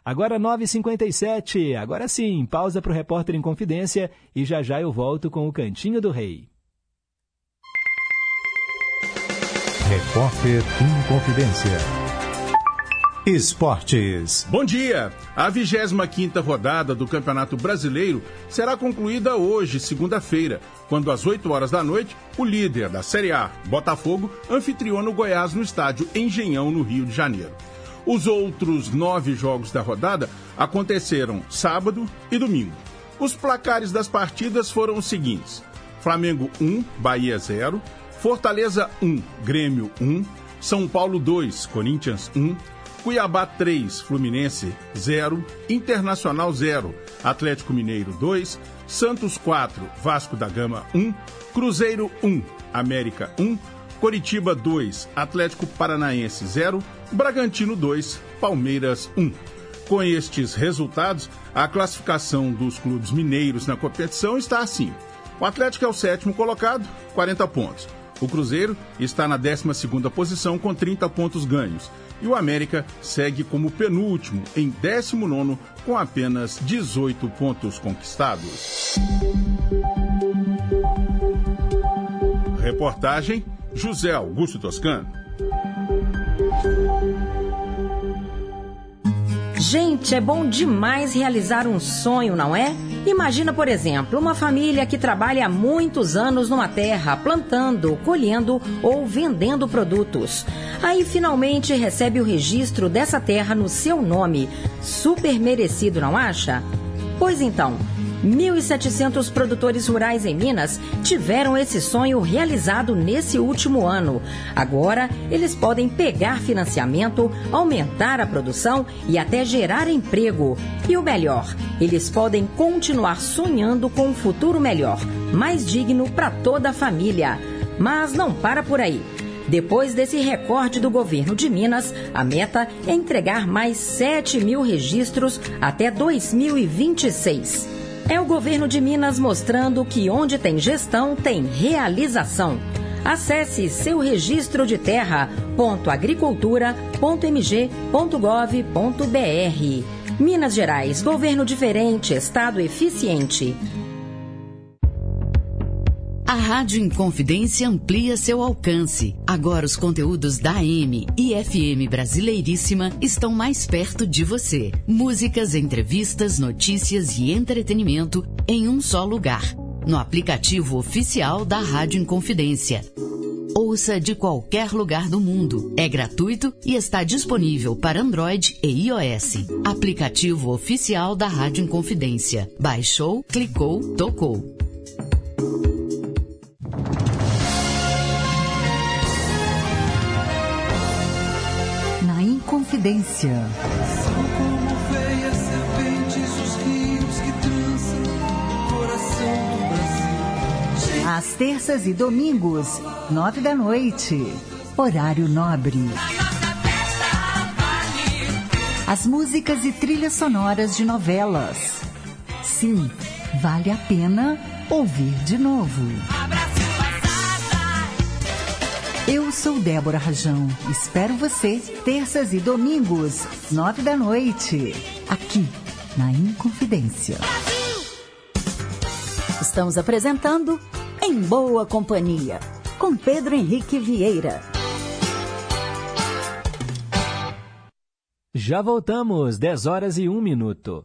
Agora 9h57, agora sim, pausa para o Repórter em Confidência e já já eu volto com o Cantinho do Rei. Repórter em Confidência. Esportes. Bom dia! A 25ª rodada do Campeonato Brasileiro será concluída hoje, segunda-feira, quando às 8 horas da noite, o líder da Série A, Botafogo, anfitriona o Goiás no estádio Engenhão, no Rio de Janeiro. Os outros nove jogos da rodada aconteceram sábado e domingo. Os placares das partidas foram os seguintes: Flamengo 1, Bahia 0, Fortaleza 1, Grêmio 1, São Paulo 2, Corinthians 1, Cuiabá 3, Fluminense 0, Internacional 0, Atlético Mineiro 2, Santos 4, Vasco da Gama 1, Cruzeiro 1, América 1, Coritiba 2, Atlético Paranaense 0, Bragantino 2, Palmeiras 1. Com estes resultados, a classificação dos clubes mineiros na competição está assim. O Atlético é o sétimo colocado, 40 pontos. O Cruzeiro está na 12ª posição com 30 pontos ganhos. E o América segue como penúltimo, em 19 com apenas 18 pontos conquistados. Reportagem José Augusto Toscano. Gente, é bom demais realizar um sonho, não é? Imagina, por exemplo, uma família que trabalha há muitos anos numa terra, plantando, colhendo ou vendendo produtos. Aí finalmente recebe o registro dessa terra no seu nome. Super merecido, não acha? Pois então, 1.700 produtores rurais em Minas tiveram esse sonho realizado nesse último ano. Agora, eles podem pegar financiamento, aumentar a produção e até gerar emprego. E o melhor, eles podem continuar sonhando com um futuro melhor, mais digno para toda a família. Mas não para por aí. Depois desse recorde do governo de Minas, a meta é entregar mais 7 mil registros até 2026. É o governo de Minas mostrando que onde tem gestão, tem realização. Acesse seu registro de terra.agricultura.mg.gov.br. Minas Gerais, governo diferente, estado eficiente. A Rádio Inconfidência amplia seu alcance. Agora os conteúdos da AM e FM Brasileiríssima estão mais perto de você. Músicas, entrevistas, notícias e entretenimento em um só lugar. No aplicativo oficial da Rádio Inconfidência. Ouça de qualquer lugar do mundo. É gratuito e está disponível para Android e iOS. Aplicativo oficial da Rádio Inconfidência. Baixou, clicou, tocou. Inconfidência. São como veias serpentes os rios que trançam o coração do Brasil. Às terças e domingos, nove da noite. Horário nobre. As músicas e trilhas sonoras de novelas. Sim, vale a pena ouvir de novo. Eu sou Débora Rajão. Espero você terças e domingos, nove da noite, aqui na Inconfidência. Estamos apresentando Em Boa Companhia, com Pedro Henrique Vieira. Já voltamos, 10 horas e 1 minuto.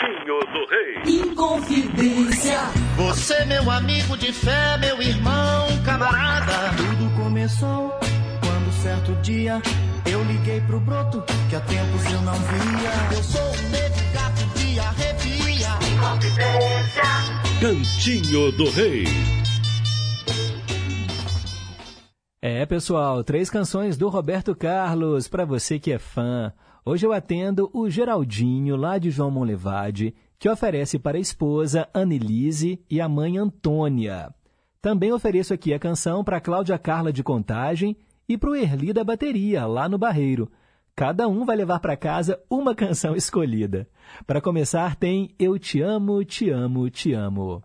Cantinho do Rei. Inconfidência. Você, meu amigo de fé, meu irmão, camarada. Tudo começou quando certo dia eu liguei pro broto que há tempos eu não via. Eu sou um negro gato de arrepia. Cantinho do Rei. É, pessoal, três canções do Roberto Carlos para você que é fã. Hoje eu atendo o Geraldinho, lá de João Monlevade, que oferece para a esposa Annelise e a mãe Antônia. Também ofereço aqui a canção para Cláudia Carla de Contagem e para o Erli da Bateria, lá no Barreiro. Cada um vai levar para casa uma [laughs] canção escolhida. Para começar, tem Eu Te Amo, Te Amo, Te Amo.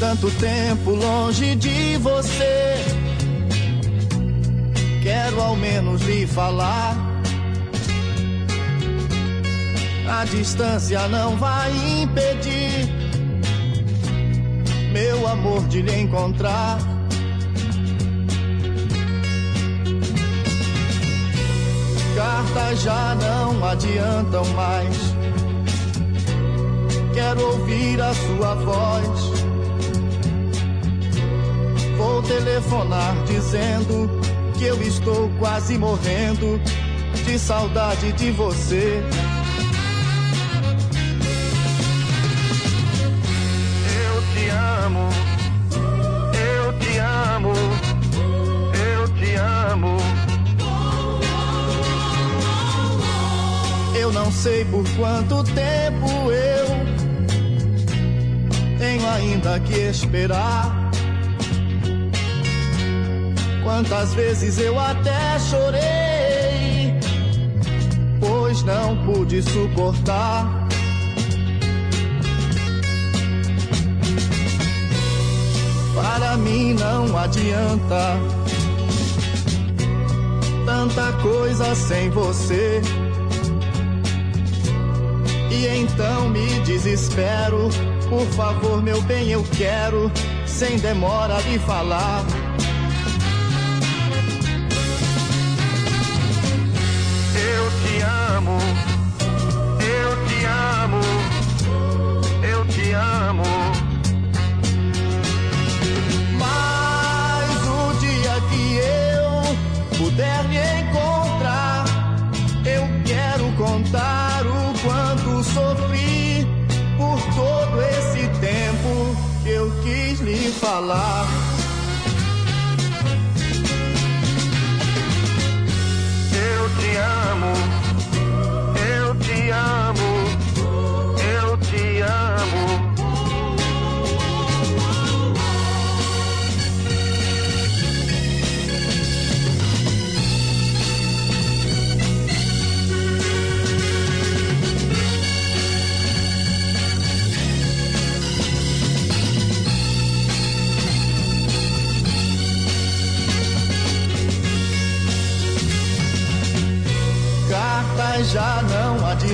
Tanto tempo longe de você. Quero ao menos lhe falar. A distância não vai impedir meu amor de lhe encontrar. Cartas já não adiantam mais. Quero ouvir a sua voz. Vou telefonar dizendo que eu estou quase morrendo de saudade de você. Eu te amo, eu te amo, eu te amo. Eu não sei por quanto tempo eu tenho ainda que esperar. Quantas vezes eu até chorei, pois não pude suportar. Para mim não adianta tanta coisa sem você. E então me desespero. Por favor, meu bem, eu quero, sem demora, lhe falar. Te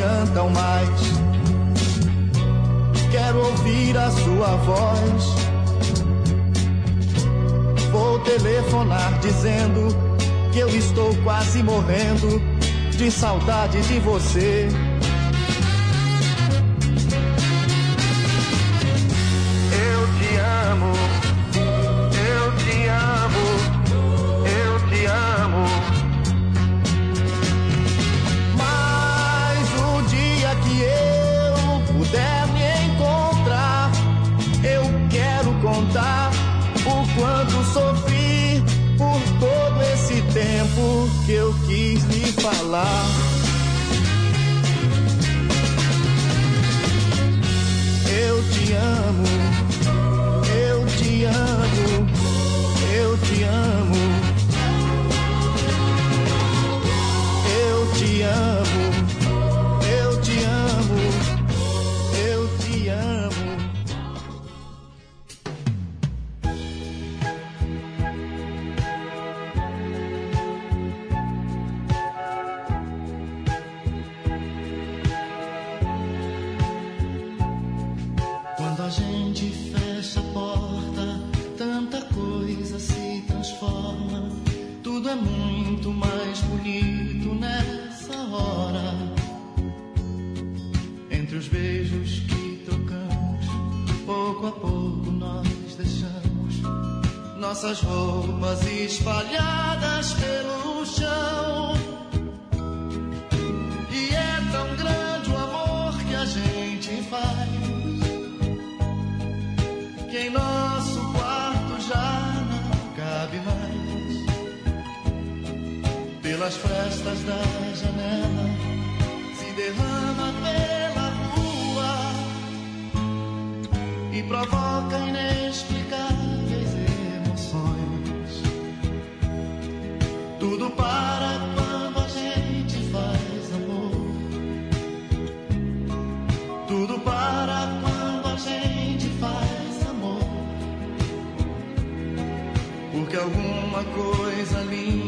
adiantam mais. Quero ouvir a sua voz. Vou telefonar dizendo que eu estou quase morrendo de saudade de você. Eu te amo, nossas roupas espalhadas pelo chão. E é tão grande o amor que a gente faz que em nosso quarto já não cabe mais. Pelas frestas da janela se derrama pela rua e provoca inexplicáveis Tudo para quando a gente faz amor. Tudo para quando a gente faz amor. Porque alguma coisa linda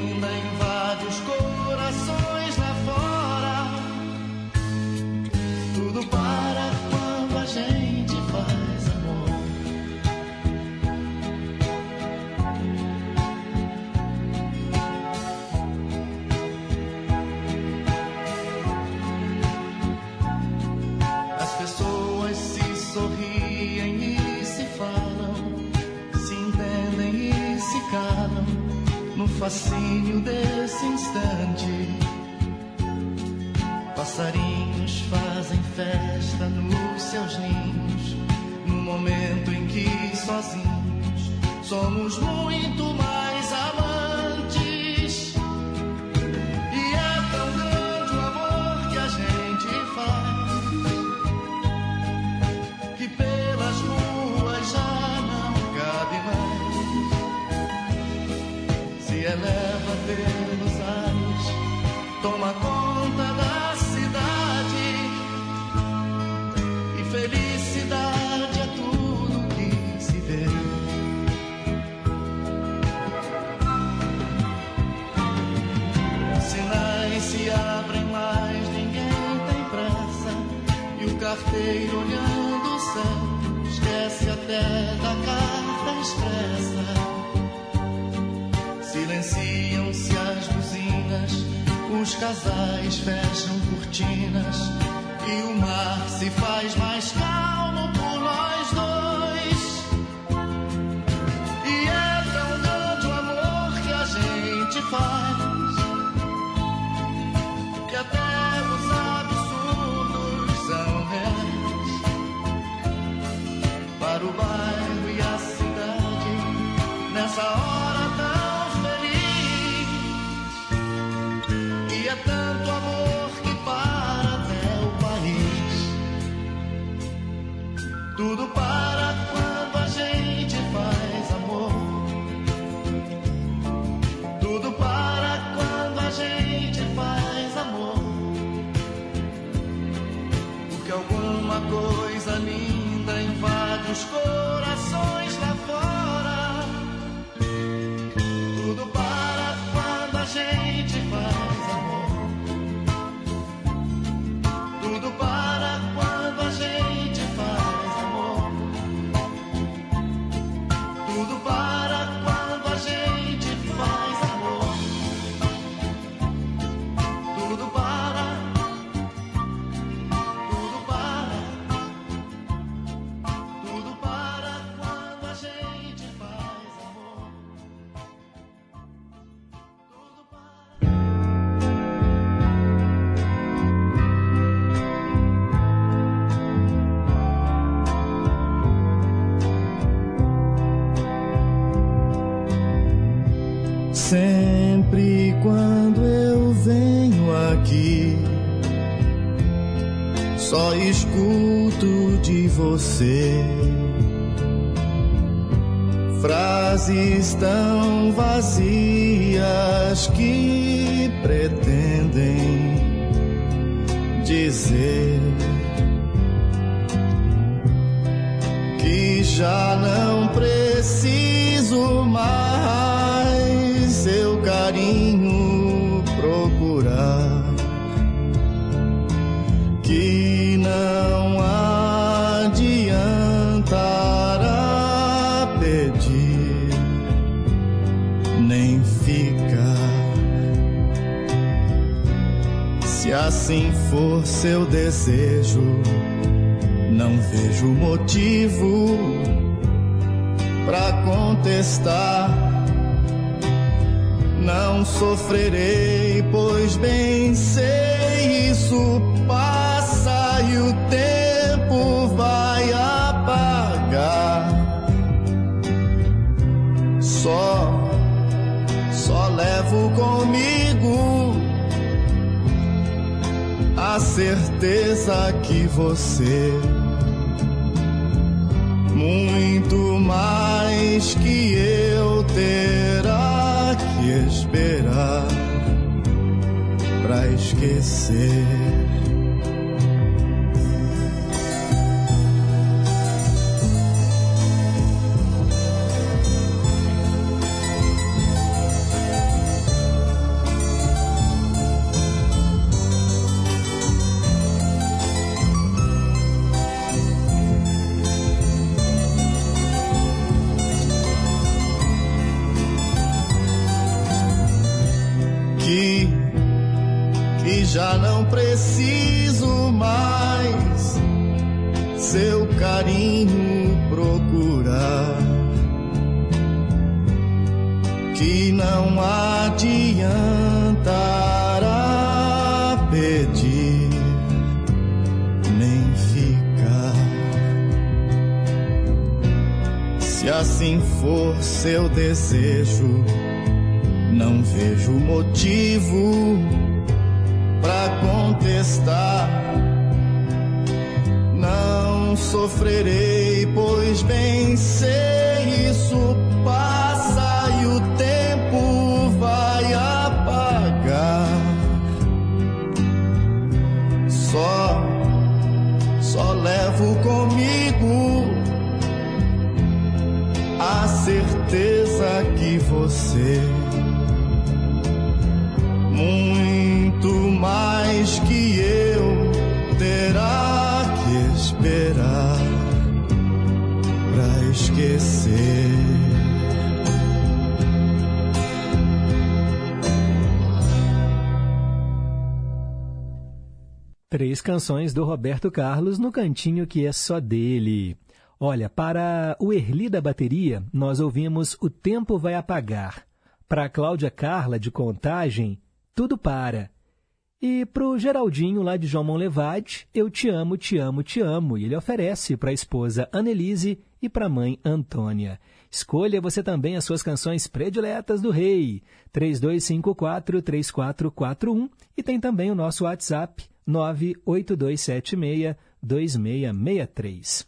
fascínio desse instante. Passarinhos fazem festa nos seus ninhos, no momento em que sozinhos somos muito mais amantes. Carteiro olhando o céu esquece até da carta expressa. Silenciam-se as buzinas, os casais fecham cortinas e o mar se faz mais calmo você. Frases tão vazias que pretendem dizer que já não for seu desejo, não vejo motivo pra contestar. Não sofrerei, pois bem sei isso passa e o tempo vai apagar. Só, só levo comigo certeza que você muito mais que eu terá que esperar pra esquecer. Preciso mais seu carinho procurar. Que não adiantará pedir nem ficar. Se assim for seu desejo não vejo motivo contestar. Não sofrerei, pois bem sei isso passa e o tempo vai apagar. Só, só levo comigo a certeza que você esquecer. Três canções do Roberto Carlos no cantinho que é só dele. Olha, para o Erli da bateria, nós ouvimos O Tempo Vai Apagar. Para a Cláudia Carla, de Contagem, Tudo Para. E para o Geraldinho, lá de João Monlevade, Eu Te Amo, Te Amo, Te Amo. E ele oferece para a esposa Annelise e para a mãe Antônia. Escolha você também as suas canções prediletas do rei. 3254-3441. E tem também o nosso WhatsApp, 98276-2663.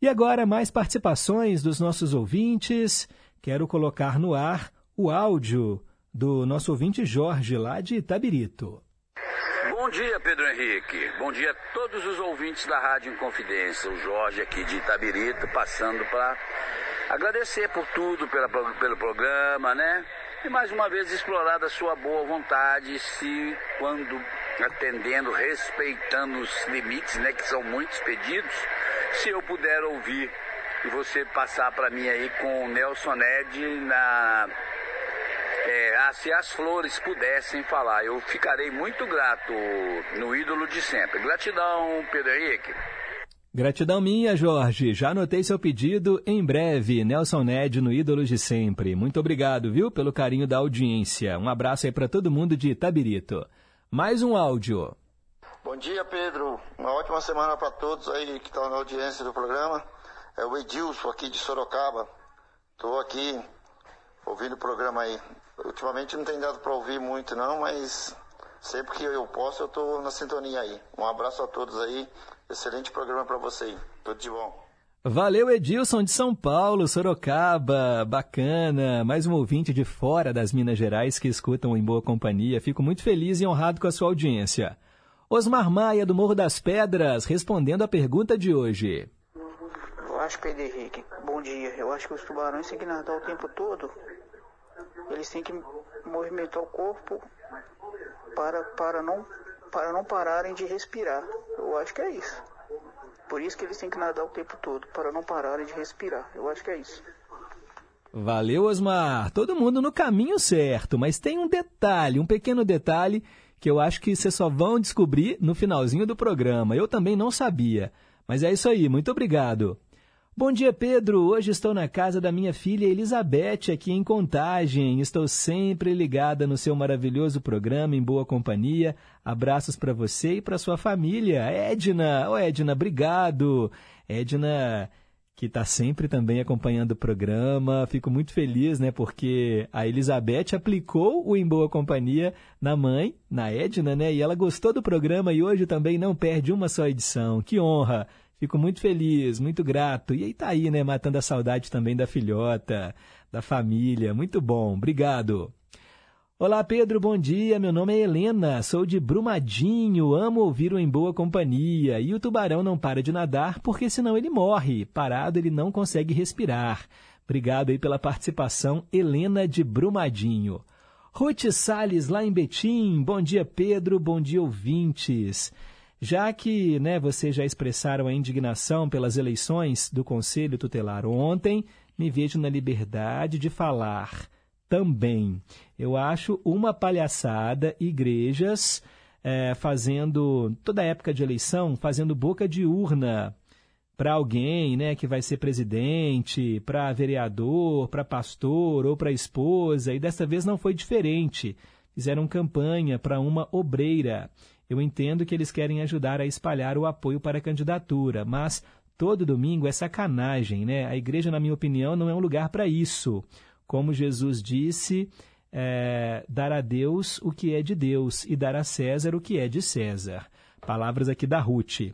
E agora, mais participações dos nossos ouvintes. Quero colocar no ar o áudio do nosso ouvinte Jorge, lá de Itabirito. Bom dia, Pedro Henrique. Bom dia a todos os ouvintes da Rádio Inconfidência. O Jorge aqui de Itabirito, passando para agradecer por tudo, pela, pelo programa, né? E mais uma vez explorar da sua boa vontade, se quando atendendo, respeitando os limites, né, que são muitos pedidos, se eu puder ouvir e você passar para mim aí com o Nelson Ned na é, ah, se as flores pudessem falar, eu ficarei muito grato no ídolo de sempre. Gratidão, Pedro Henrique. Gratidão minha, Jorge. Já anotei seu pedido. Em breve, Nelson Ned no Ídolos de Sempre. Muito obrigado, viu, pelo carinho da audiência. Um abraço aí para todo mundo de Itabirito. Mais um áudio. Bom dia, Pedro. Uma ótima semana para todos aí que estão na audiência do programa. É o Edilson aqui de Sorocaba. Estou aqui ouvindo o programa aí. Ultimamente não tem dado para ouvir muito não, mas sempre que eu posso eu estou na sintonia aí. Um abraço a todos aí. Excelente programa para você aí. Tudo de bom. Valeu, Edilson de São Paulo, Sorocaba, bacana. Mais um ouvinte de fora das Minas Gerais que escutam em boa companhia. Fico muito feliz e honrado com a sua audiência. Osmar Maia, do Morro das Pedras, respondendo a pergunta de hoje. Eu acho, Pedro Henrique, bom dia. Eu acho que os tubarões têm que nadar o tempo todo. Eles têm que movimentar o corpo para, para, não, para não pararem de respirar. Eu acho que é isso. Por isso que eles têm que nadar o tempo todo, para não pararem de respirar. Eu acho que é isso. Valeu, Osmar. Todo mundo no caminho certo, mas tem um detalhe, um pequeno detalhe que eu acho que vocês só vão descobrir no finalzinho do programa. Eu também não sabia. Mas é isso aí, muito obrigado. Bom dia, Pedro. Hoje estou na casa da minha filha Elizabeth, aqui em Contagem. Estou sempre ligada no seu maravilhoso programa, em boa companhia. Abraços para você e para sua família. Edna, ô oh, Edna, obrigado. Edna, que está sempre também acompanhando o programa. Fico muito feliz, né, porque a Elizabeth aplicou o Em Boa Companhia na mãe, na Edna, né, e ela gostou do programa e hoje também não perde uma só edição. Que honra! Fico muito feliz, muito grato. E aí tá aí, né, matando a saudade também da filhota, da família. Muito bom, obrigado. Olá, Pedro, bom dia. Meu nome é Helena, sou de Brumadinho, amo ouvir o Em Boa Companhia. E o tubarão não para de nadar porque senão ele morre. Parado, ele não consegue respirar. Obrigado aí pela participação, Helena de Brumadinho. Ruth Salles, lá em Betim. Bom dia, Pedro. Bom dia, ouvintes. Já que né, vocês já expressaram a indignação pelas eleições do Conselho Tutelar ontem, me vejo na liberdade de falar também. Eu acho uma palhaçada igrejas é, fazendo, toda época de eleição, fazendo boca de urna para alguém né, que vai ser presidente, para vereador, para pastor ou para esposa, e dessa vez não foi diferente. Fizeram campanha para uma obreira. Eu entendo que eles querem ajudar a espalhar o apoio para a candidatura, mas todo domingo é sacanagem, né? A igreja, na minha opinião, não é um lugar para isso. Como Jesus disse, é, dar a Deus o que é de Deus e dar a César o que é de César. Palavras aqui da Ruth.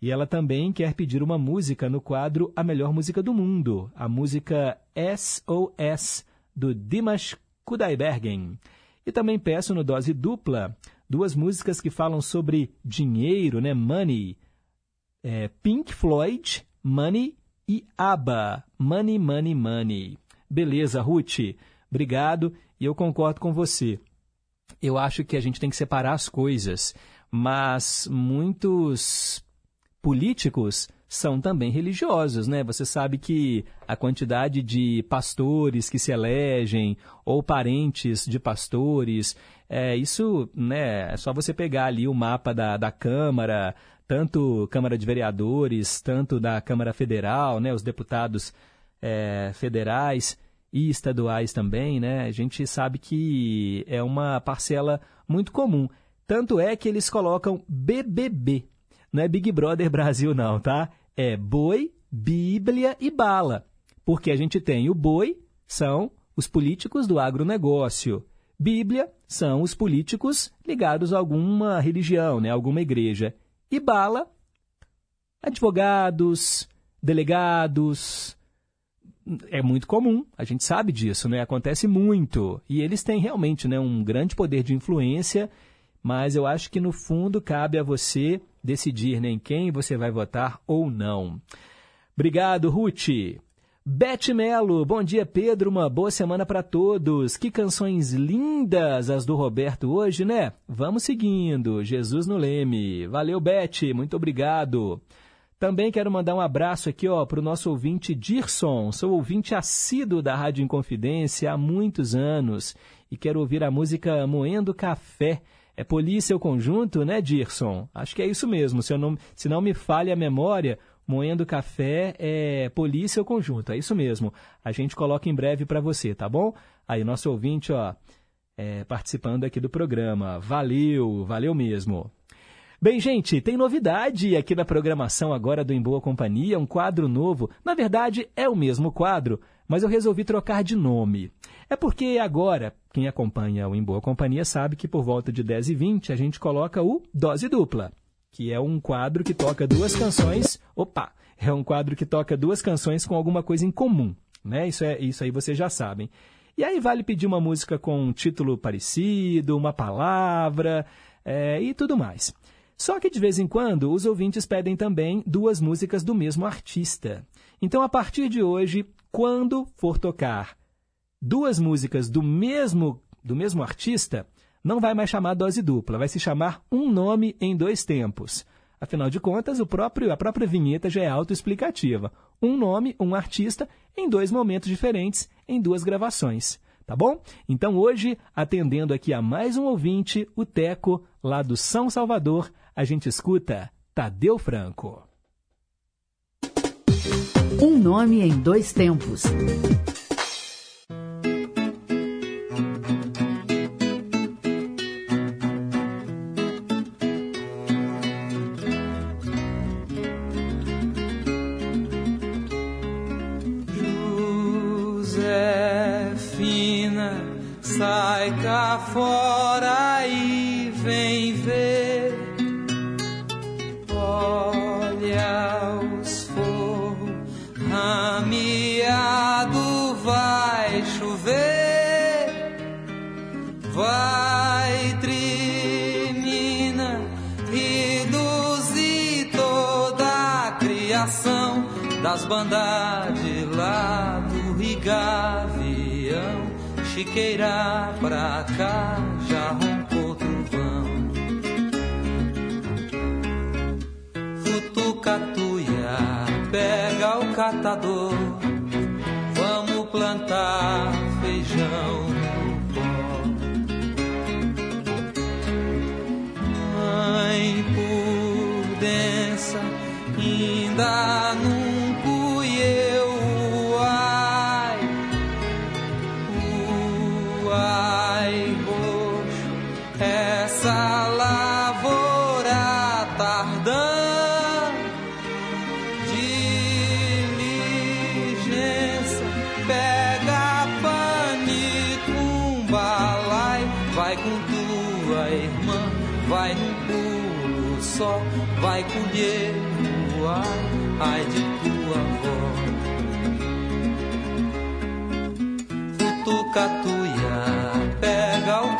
E ela também quer pedir uma música no quadro A Melhor Música do Mundo, a música SOS, do Dimash Kudaibergen. E também peço no dose dupla duas músicas que falam sobre dinheiro, né? Money. É, Pink Floyd, Money e ABBA, Money, Money, Money. Beleza, Ruth. Obrigado e eu concordo com você. Eu acho que a gente tem que separar as coisas, mas muitos políticos são também religiosos, né? Você sabe que a quantidade de pastores que se elegem ou parentes de pastores, é, isso, né? É só você pegar ali o mapa da, da Câmara, tanto Câmara de Vereadores, tanto da Câmara Federal, né? Os deputados é, federais e estaduais também, né? A gente sabe que é uma parcela muito comum. Tanto é que eles colocam BBB. Não é Big Brother Brasil, não, tá? É boi, Bíblia e bala. Porque a gente tem o boi, são os políticos do agronegócio. Bíblia são os políticos ligados a alguma religião, né, alguma igreja. E bala, advogados, delegados. É muito comum, a gente sabe disso, né? Acontece muito. E eles têm realmente né, um grande poder de influência mas eu acho que no fundo cabe a você decidir né, em quem você vai votar ou não. Obrigado, Ruth. Beth Melo, bom dia Pedro, uma boa semana para todos. Que canções lindas as do Roberto hoje, né? Vamos seguindo. Jesus no Leme. Valeu, Beth, muito obrigado. Também quero mandar um abraço aqui ó, para o nosso ouvinte Dirson. Sou ouvinte assíduo da Rádio Inconfidência há muitos anos e quero ouvir a música Moendo Café. É Polícia o Conjunto, né, Dirson? Acho que é isso mesmo. Se, eu não, se não me falha a memória, Moendo Café é Polícia o Conjunto. É isso mesmo. A gente coloca em breve para você, tá bom? Aí, nosso ouvinte, ó, é, participando aqui do programa. Valeu, valeu mesmo. Bem, gente, tem novidade aqui na programação agora do Em Boa Companhia, um quadro novo. Na verdade, é o mesmo quadro, mas eu resolvi trocar de nome. É porque agora, quem acompanha o Em Boa Companhia sabe que por volta de 10 e 20 a gente coloca o Dose Dupla, que é um quadro que toca duas canções. Opa! É um quadro que toca duas canções com alguma coisa em comum. Né? Isso, é, isso aí vocês já sabem. E aí vale pedir uma música com um título parecido, uma palavra é, e tudo mais. Só que de vez em quando os ouvintes pedem também duas músicas do mesmo artista. Então, a partir de hoje, quando for tocar duas músicas do mesmo, do mesmo artista, não vai mais chamar dose dupla, vai se chamar um nome em dois tempos. Afinal de contas, o próprio, a própria vinheta já é autoexplicativa. Um nome, um artista, em dois momentos diferentes, em duas gravações. Tá bom? Então hoje, atendendo aqui a mais um ouvinte, o Teco, lá do São Salvador, a gente escuta Tadeu Franco. Um nome em dois tempos. Das bandas de lá do Rigavião. Chiqueira pra cá, já roncou trovão. Futucatuia, pega o catador. Vamos plantar feijão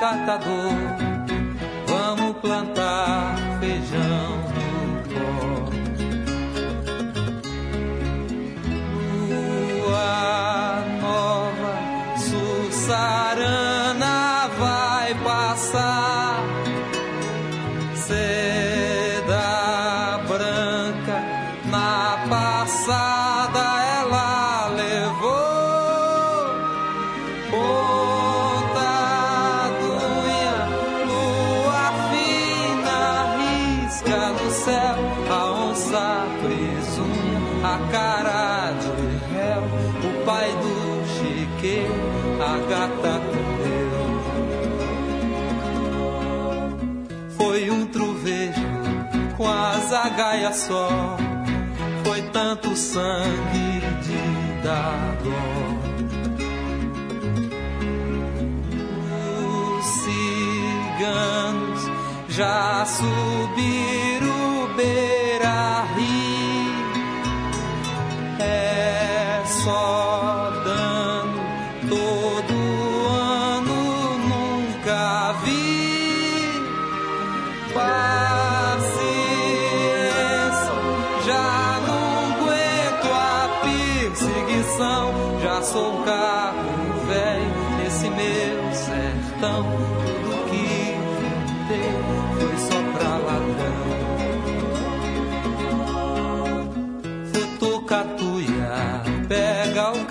catador, vamos plantar zagaia só, foi tanto sangue de dar dó. Os ciganos já subiram o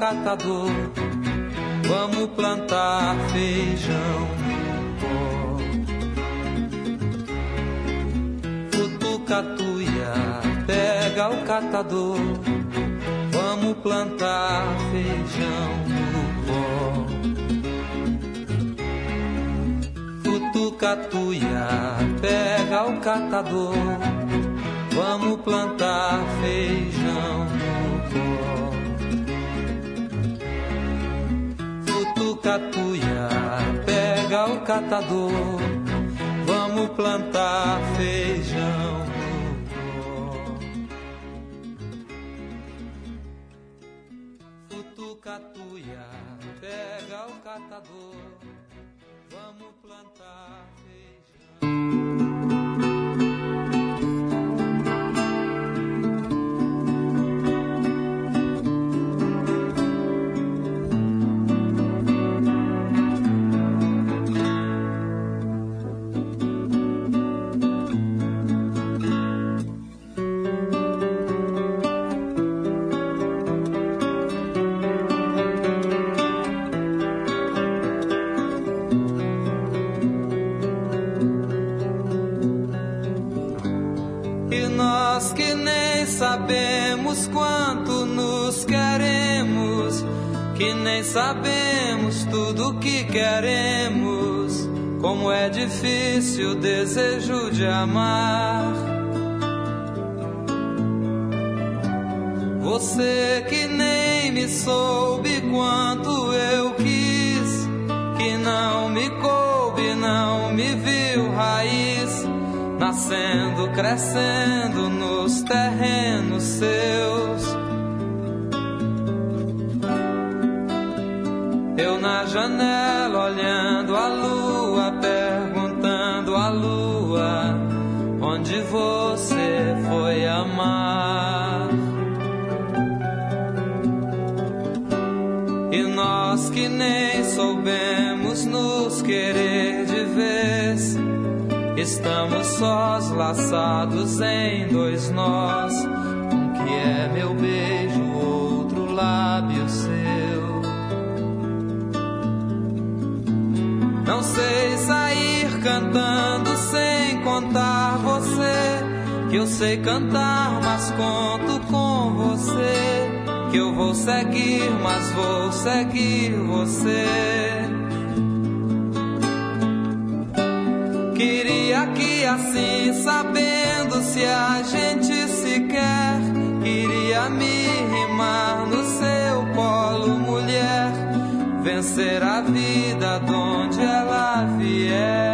catador. Vamos plantar feijão Futucatuia, pega o catador. Vamos plantar feijão no pó. Futucatuia, pega o catador. Vamos plantar feijão no pó. Futucatuia, pega o catador. Vamos plantar feijão Futucatuia, pega o catador. Vamos plantar E sabemos quanto nos queremos, que nem sabemos tudo que queremos, como é difícil o desejo de amar. Você que nem me soube quanto eu quis, que não me coube, não me viu nascendo, crescendo nos terrenos seus. Eu na janela olhando a lua, perguntando à lua onde você foi amar. E nós que nem soubemos nos querer. Estamos sós, laçados em dois nós. Um que é meu beijo, outro lábio seu. Não sei sair cantando sem contar você. Que eu sei cantar, mas conto com você. Que eu vou seguir, mas vou seguir você. Queria que assim, sabendo se a gente se quer, queria me rimar no seu colo, mulher, vencer a vida de onde ela vier,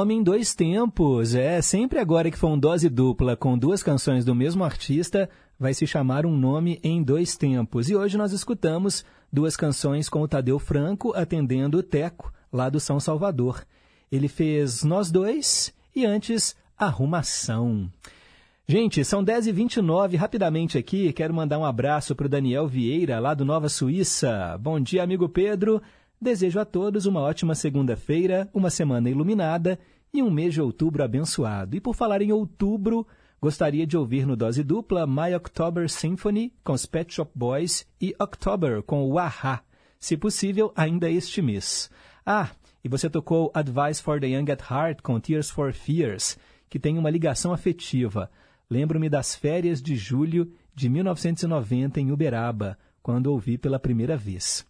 nome em dois tempos. É, sempre agora que for um dose dupla com duas canções do mesmo artista, vai se chamar um nome em dois tempos. E hoje nós escutamos duas canções com o Tadeu Franco atendendo o Teco, lá do São Salvador. Ele fez Nós Dois e antes Arrumação. Gente, são 10h29, rapidamente aqui, quero mandar um abraço para o Daniel Vieira, lá do Nova Suíça. Bom dia, amigo Pedro. Desejo a todos uma ótima segunda-feira, uma semana iluminada e um mês de outubro abençoado. E por falar em outubro, gostaria de ouvir no dose dupla My October Symphony com os Pet Shop Boys e October com o Aha, se possível ainda este mês. Ah, e você tocou Advice for the Young at Heart com Tears for Fears, que tem uma ligação afetiva. Lembro-me das férias de julho de 1990 em Uberaba, quando ouvi pela primeira vez.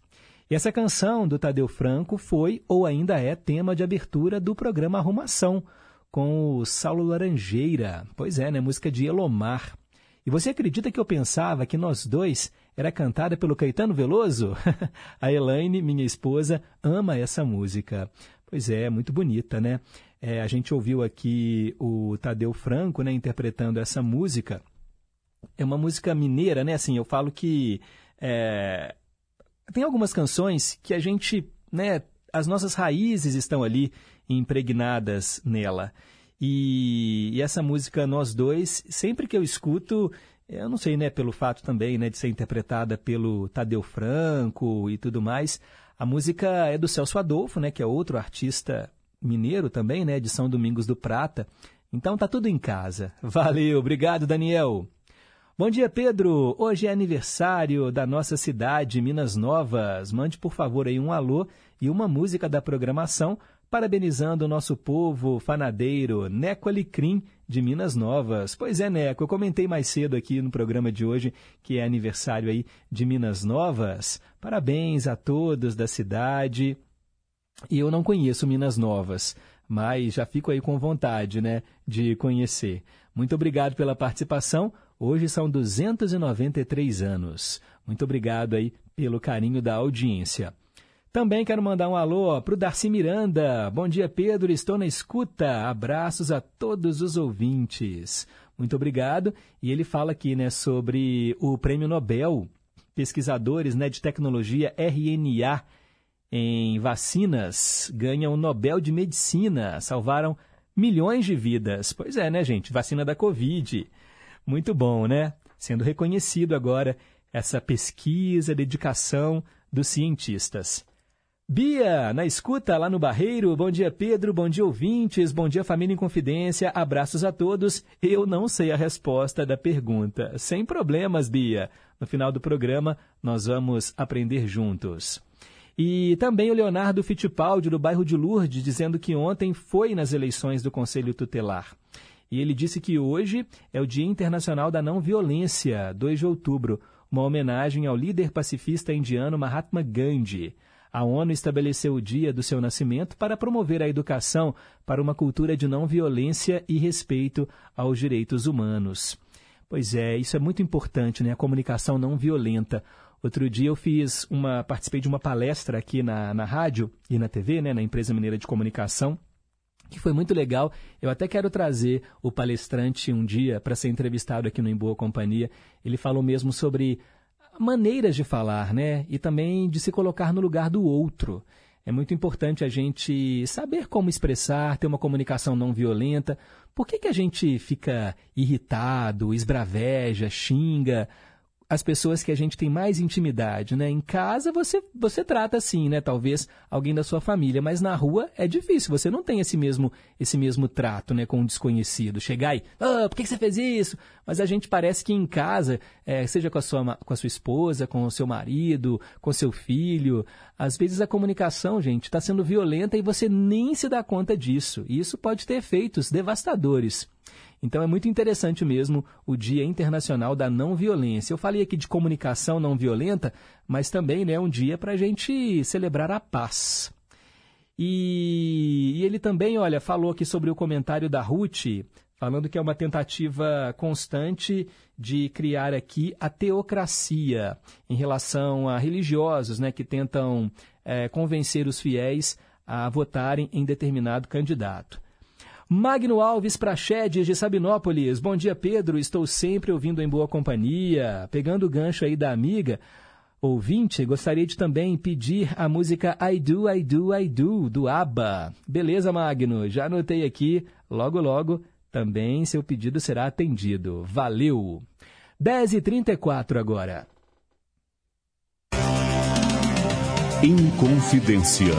E essa canção do Tadeu Franco foi ou ainda é tema de abertura do programa Arrumação, com o Saulo Laranjeira. Pois é, né? Música de Elomar. E você acredita que eu pensava que nós dois era cantada pelo Caetano Veloso? [laughs] a Elaine, minha esposa, ama essa música. Pois é, muito bonita, né? É, a gente ouviu aqui o Tadeu Franco, né, interpretando essa música. É uma música mineira, né? Assim, eu falo que é, tem algumas canções que a gente, né, as nossas raízes estão ali impregnadas nela. E, e, essa música Nós Dois, sempre que eu escuto, eu não sei, né, pelo fato também, né, de ser interpretada pelo Tadeu Franco e tudo mais, a música é do Celso Adolfo, né, que é outro artista mineiro também, né, de São Domingos do Prata. Então tá tudo em casa. Valeu, obrigado, Daniel. Bom dia, Pedro. Hoje é aniversário da nossa cidade, Minas Novas. Mande, por favor, aí um alô e uma música da programação parabenizando o nosso povo fanadeiro, Neco Alecrim, de Minas Novas. Pois é, Neco, eu comentei mais cedo aqui no programa de hoje que é aniversário aí de Minas Novas. Parabéns a todos da cidade. E eu não conheço Minas Novas, mas já fico aí com vontade, né, de conhecer. Muito obrigado pela participação. Hoje são 293 anos. Muito obrigado aí pelo carinho da audiência. Também quero mandar um alô para o Darcy Miranda. Bom dia, Pedro. Estou na escuta. Abraços a todos os ouvintes. Muito obrigado. E ele fala aqui né, sobre o Prêmio Nobel. Pesquisadores né, de tecnologia RNA em vacinas ganham o Nobel de Medicina. Salvaram milhões de vidas. Pois é, né, gente? Vacina da Covid. Muito bom, né? Sendo reconhecido agora essa pesquisa, dedicação dos cientistas. Bia, na escuta lá no Barreiro. Bom dia, Pedro. Bom dia, ouvintes. Bom dia, família em confidência. Abraços a todos. Eu não sei a resposta da pergunta. Sem problemas, Bia. No final do programa, nós vamos aprender juntos. E também o Leonardo Fittipaldi, do bairro de Lourdes, dizendo que ontem foi nas eleições do Conselho Tutelar. E ele disse que hoje é o Dia Internacional da Não Violência, 2 de outubro, uma homenagem ao líder pacifista indiano Mahatma Gandhi. A ONU estabeleceu o dia do seu nascimento para promover a educação para uma cultura de não violência e respeito aos direitos humanos. Pois é, isso é muito importante, né? A comunicação não violenta. Outro dia eu fiz uma, participei de uma palestra aqui na, na rádio e na TV, né, na empresa mineira de comunicação, que foi muito legal. Eu até quero trazer o palestrante um dia para ser entrevistado aqui no Em Boa Companhia. Ele falou mesmo sobre maneiras de falar, né? E também de se colocar no lugar do outro. É muito importante a gente saber como expressar, ter uma comunicação não violenta. Por que, que a gente fica irritado, esbraveja, xinga? As pessoas que a gente tem mais intimidade, né? Em casa você você trata assim, né? Talvez alguém da sua família, mas na rua é difícil. Você não tem esse mesmo esse mesmo trato, né, com um desconhecido. Chegar e, ah, por que você fez isso? Mas a gente parece que em casa, é, seja com a sua com a sua esposa, com o seu marido, com seu filho, às vezes a comunicação, gente, está sendo violenta e você nem se dá conta disso. E isso pode ter efeitos devastadores. Então é muito interessante mesmo o Dia Internacional da Não Violência. Eu falei aqui de comunicação não violenta, mas também é né, um dia para a gente celebrar a paz. E, e ele também, olha, falou aqui sobre o comentário da Ruth, falando que é uma tentativa constante de criar aqui a teocracia em relação a religiosos né, que tentam é, convencer os fiéis a votarem em determinado candidato. Magno Alves Prachedes de Sabinópolis. Bom dia, Pedro. Estou sempre ouvindo em boa companhia. Pegando o gancho aí da amiga ouvinte, gostaria de também pedir a música I Do, I Do, I Do, do ABBA. Beleza, Magno? Já anotei aqui. Logo, logo, também seu pedido será atendido. Valeu! 10h34 agora. Inconfidência.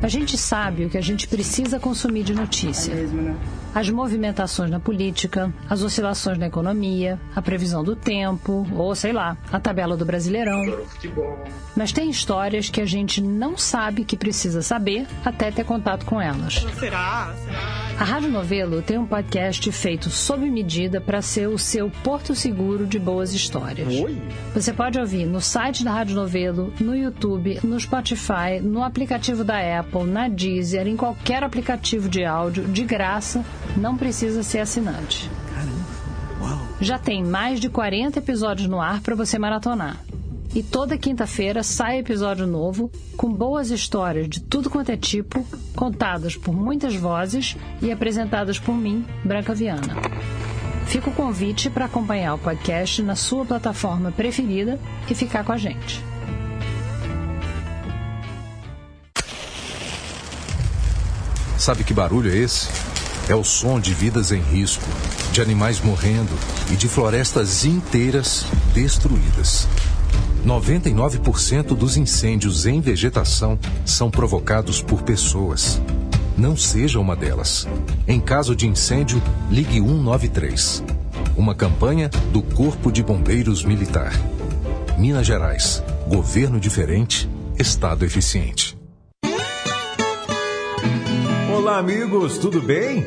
A gente sabe o que a gente precisa consumir de notícia. As movimentações na política, as oscilações na economia, a previsão do tempo, ou sei lá, a tabela do Brasileirão. Mas tem histórias que a gente não sabe que precisa saber até ter contato com elas. Será? A Rádio Novelo tem um podcast feito sob medida para ser o seu porto seguro de boas histórias. Você pode ouvir no site da Rádio Novelo, no YouTube, no Spotify, no aplicativo da Apple, na Deezer, em qualquer aplicativo de áudio, de graça, não precisa ser assinante. Já tem mais de 40 episódios no ar para você maratonar. E toda quinta-feira sai episódio novo com boas histórias de tudo quanto é tipo, contadas por muitas vozes e apresentadas por mim, Branca Viana. Fica o convite para acompanhar o podcast na sua plataforma preferida e ficar com a gente. Sabe que barulho é esse? É o som de vidas em risco, de animais morrendo e de florestas inteiras destruídas. 99% dos incêndios em vegetação são provocados por pessoas. Não seja uma delas. Em caso de incêndio, ligue 193. Uma campanha do Corpo de Bombeiros Militar. Minas Gerais. Governo diferente, Estado eficiente. Amigos, tudo bem?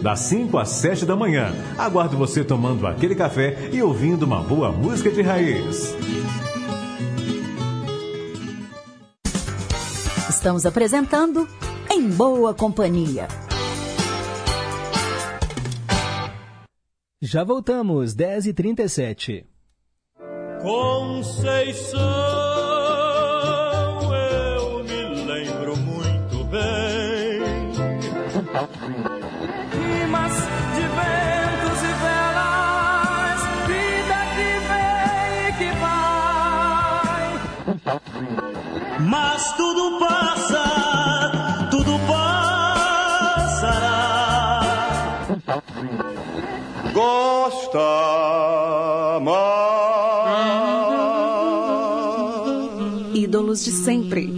das 5 às 7 da manhã. Aguardo você tomando aquele café e ouvindo uma boa música de raiz. Estamos apresentando Em Boa Companhia. Já voltamos, 10h37. Conceição, Mas tudo passa, tudo passará. Gosta mais. Ídolos de sempre.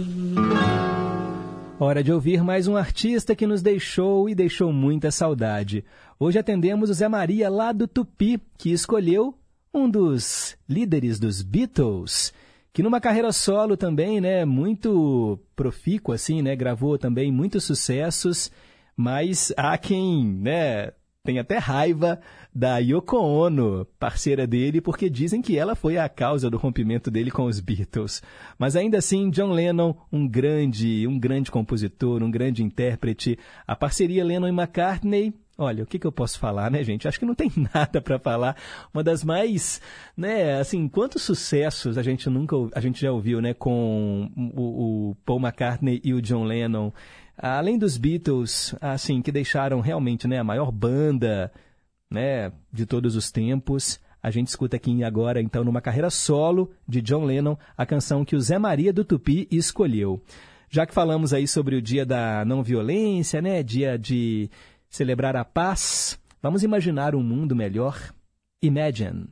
Hora de ouvir mais um artista que nos deixou e deixou muita saudade. Hoje atendemos o Zé Maria lá do Tupi, que escolheu um dos líderes dos Beatles, que numa carreira solo também, né, muito profícua assim, né, gravou também muitos sucessos, mas há quem, né, tem até raiva da Yoko Ono, parceira dele, porque dizem que ela foi a causa do rompimento dele com os Beatles. Mas ainda assim, John Lennon, um grande, um grande compositor, um grande intérprete. A parceria Lennon e McCartney, olha, o que, que eu posso falar, né, gente? Acho que não tem [laughs] nada para falar. Uma das mais, né, assim, quantos sucessos a gente nunca, a gente já ouviu, né, com o, o Paul McCartney e o John Lennon. Além dos Beatles, assim, que deixaram realmente, né, a maior banda, né, de todos os tempos. A gente escuta aqui agora, então, numa carreira solo de John Lennon, a canção que o Zé Maria do Tupi escolheu. Já que falamos aí sobre o dia da não violência, né, dia de celebrar a paz, vamos imaginar um mundo melhor? Imagine.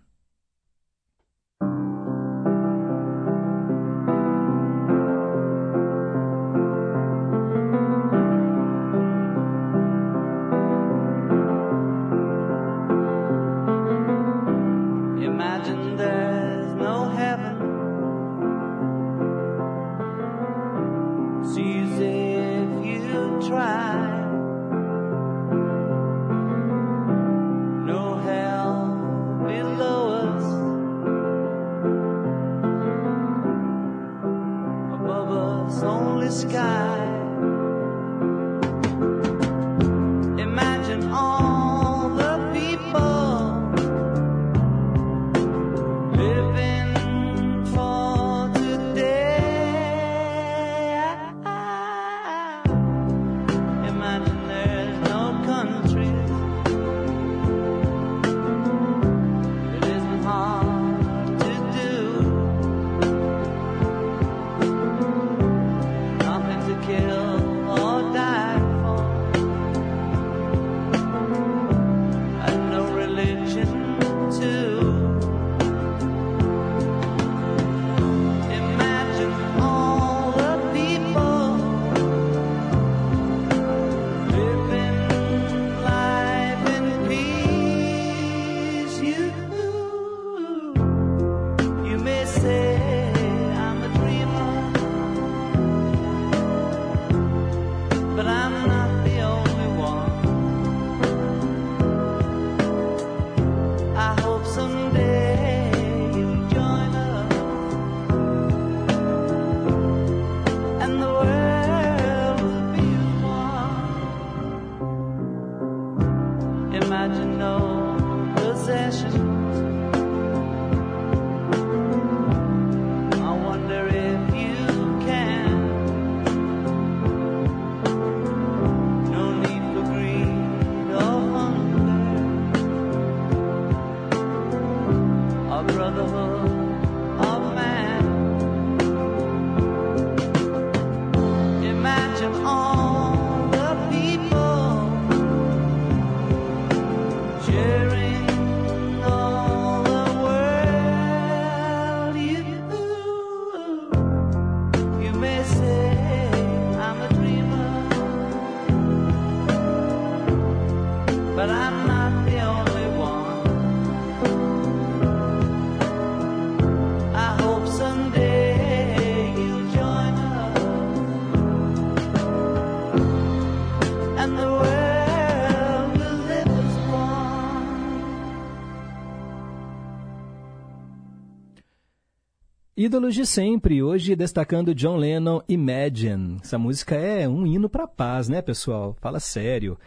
Ídolos de sempre, hoje destacando John Lennon Imagine. Essa música é um hino para a paz, né, pessoal? Fala sério.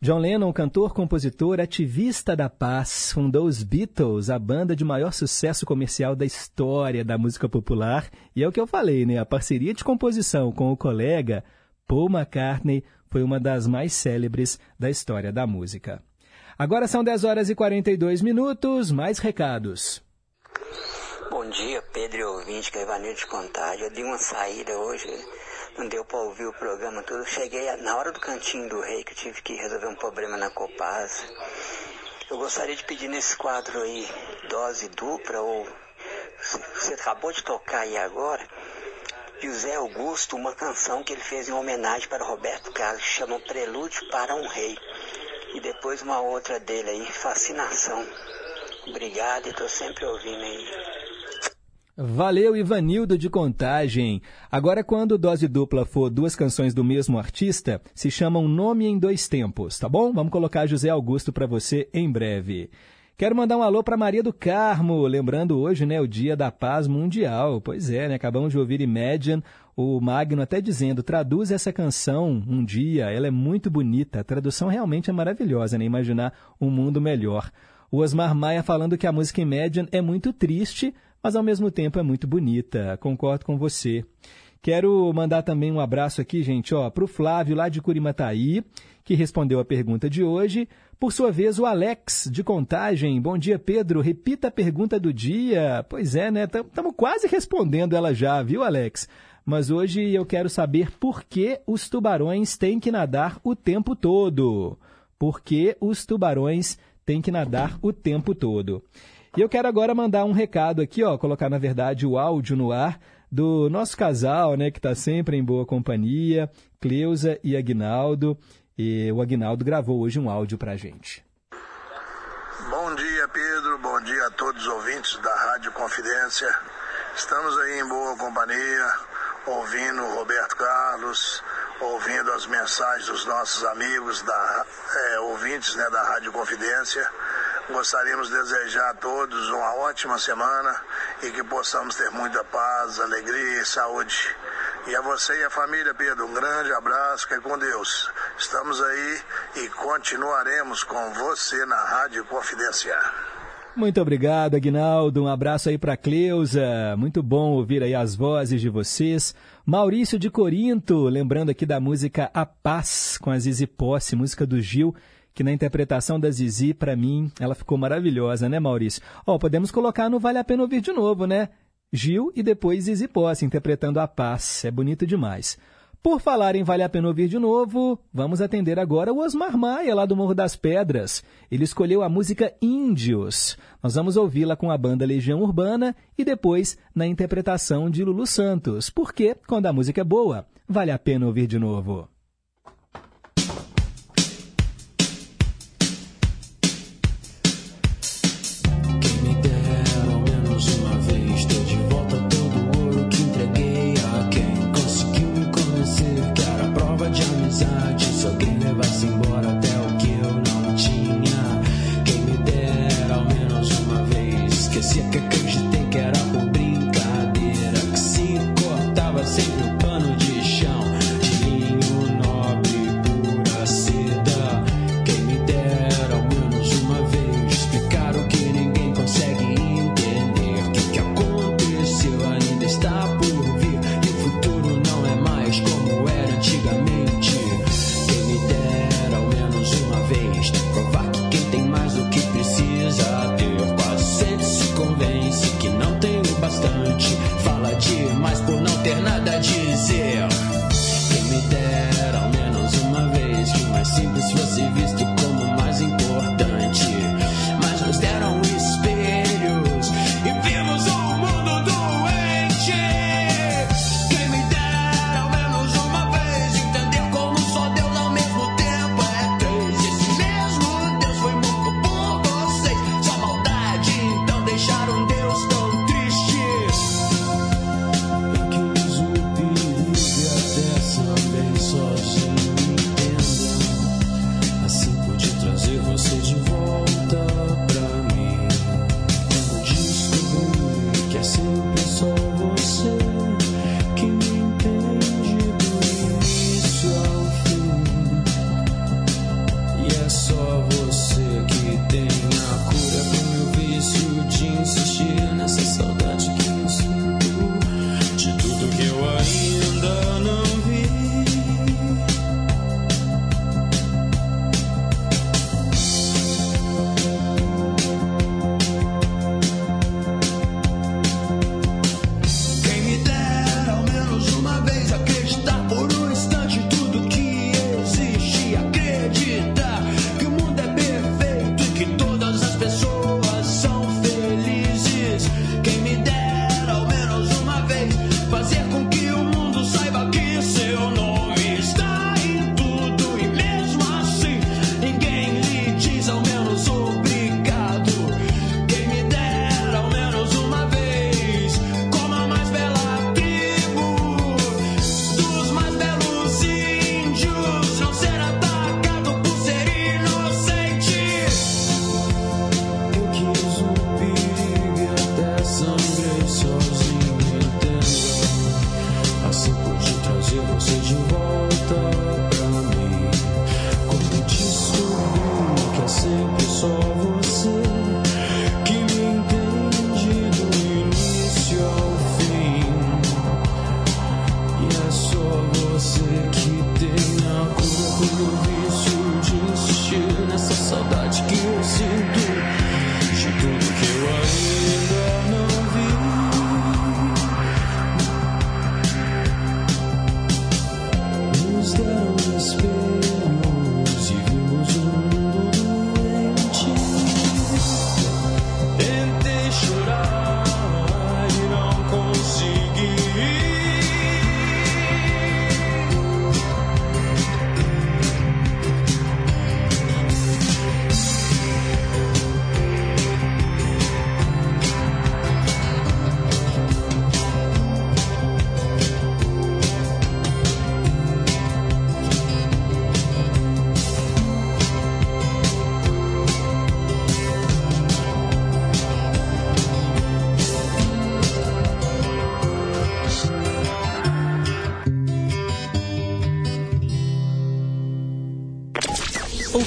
John Lennon, cantor, compositor, ativista da paz, fundou os Beatles, a banda de maior sucesso comercial da história da música popular. E é o que eu falei, né? A parceria de composição com o colega Paul McCartney foi uma das mais célebres da história da música. Agora são 10 horas e 42 minutos, mais recados. Bom dia, Pedro e ouvinte, que é Ivanildo de Contagem. Eu dei uma saída hoje, não deu para ouvir o programa todo. Cheguei na hora do cantinho do rei, que eu tive que resolver um problema na Copasa. Eu gostaria de pedir nesse quadro aí, dose dupla, ou você acabou de tocar aí agora, José Augusto, uma canção que ele fez em homenagem para Roberto Carlos, que chama Prelúdio para um Rei. E depois uma outra dele aí, Fascinação. Obrigado e estou sempre ouvindo aí. Valeu, Ivanildo de Contagem. Agora, quando dose dupla for duas canções do mesmo artista, se chama um nome em dois tempos, tá bom? Vamos colocar José Augusto para você em breve. Quero mandar um alô para Maria do Carmo, lembrando hoje, né, o Dia da Paz Mundial. Pois é, né, acabamos de ouvir Imagine, o Magno até dizendo, traduz essa canção um dia, ela é muito bonita. A tradução realmente é maravilhosa, né, imaginar um mundo melhor. O Osmar Maia falando que a música Imagine é muito triste, mas ao mesmo tempo é muito bonita. Concordo com você. Quero mandar também um abraço aqui, gente, ó, para o Flávio lá de Curimataí, que respondeu a pergunta de hoje. Por sua vez, o Alex de Contagem. Bom dia, Pedro. Repita a pergunta do dia. Pois é, né? Estamos quase respondendo ela já, viu, Alex? Mas hoje eu quero saber por que os tubarões têm que nadar o tempo todo. Por que os tubarões têm que nadar o tempo todo? E eu quero agora mandar um recado aqui, ó, colocar na verdade o áudio no ar do nosso casal, né, que está sempre em boa companhia, Cleusa e Agnaldo. E o Agnaldo gravou hoje um áudio para a gente. Bom dia, Pedro. Bom dia a todos os ouvintes da Rádio Confidência. Estamos aí em boa companhia, ouvindo o Roberto Carlos, ouvindo as mensagens dos nossos amigos, da, é, ouvintes né, da Rádio Confidência. Gostaríamos de desejar a todos uma ótima semana e que possamos ter muita paz, alegria e saúde. E a você e a família, Pedro, um grande abraço, que é com Deus. Estamos aí e continuaremos com você na Rádio Confidência. Muito obrigado, Aguinaldo. Um abraço aí para Cleusa. Muito bom ouvir aí as vozes de vocês. Maurício de Corinto, lembrando aqui da música A Paz com a Zizi Posse, música do Gil que na interpretação da Zizi, para mim, ela ficou maravilhosa, né, Maurício? Ó, podemos colocar no Vale a Pena Ouvir de novo, né? Gil e depois Zizi Posse, interpretando a paz. É bonito demais. Por falar em Vale a Pena Ouvir de novo, vamos atender agora o Osmar Maia, lá do Morro das Pedras. Ele escolheu a música Índios. Nós vamos ouvi-la com a banda Legião Urbana e depois na interpretação de Lulu Santos. Porque, quando a música é boa, vale a pena ouvir de novo.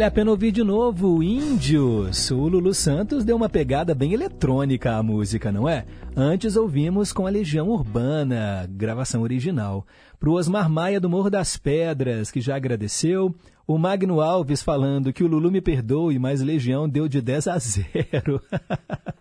Vale a pena ouvir de novo Índios. O Lulu Santos deu uma pegada bem eletrônica à música, não é? Antes ouvimos com a Legião Urbana, gravação original. Pro Osmar Maia do Morro das Pedras, que já agradeceu. O Magno Alves falando que o Lulu me perdoe, mas Legião deu de 10 a 0. [laughs]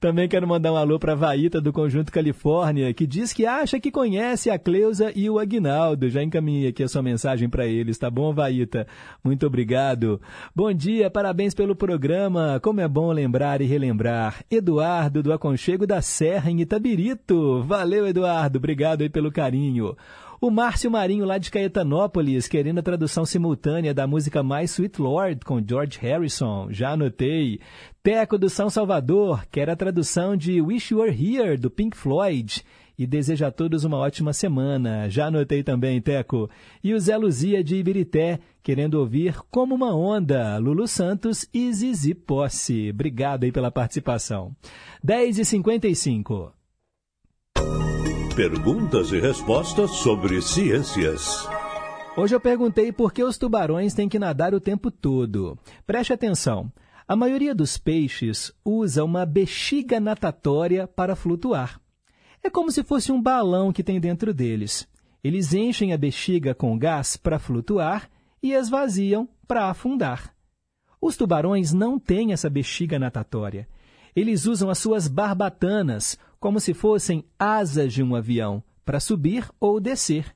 Também quero mandar um alô para a Vaíta do Conjunto Califórnia, que diz que acha que conhece a Cleusa e o Aguinaldo. Já encaminhei aqui a sua mensagem para eles, tá bom, Vaíta? Muito obrigado. Bom dia, parabéns pelo programa. Como é bom lembrar e relembrar. Eduardo do Aconchego da Serra, em Itabirito. Valeu, Eduardo. Obrigado aí pelo carinho. O Márcio Marinho, lá de Caetanópolis, querendo a tradução simultânea da música My Sweet Lord, com George Harrison. Já anotei. Teco do São Salvador, quer a tradução de Wish You Were Here, do Pink Floyd. E deseja a todos uma ótima semana. Já anotei também, Teco. E o Zé Luzia de Ibirité, querendo ouvir Como uma Onda, Lulu Santos e Zizi Posse. Obrigado aí pela participação. 10h55. Perguntas e respostas sobre ciências. Hoje eu perguntei por que os tubarões têm que nadar o tempo todo. Preste atenção. A maioria dos peixes usa uma bexiga natatória para flutuar. É como se fosse um balão que tem dentro deles. Eles enchem a bexiga com gás para flutuar e esvaziam para afundar. Os tubarões não têm essa bexiga natatória. Eles usam as suas barbatanas, como se fossem asas de um avião, para subir ou descer.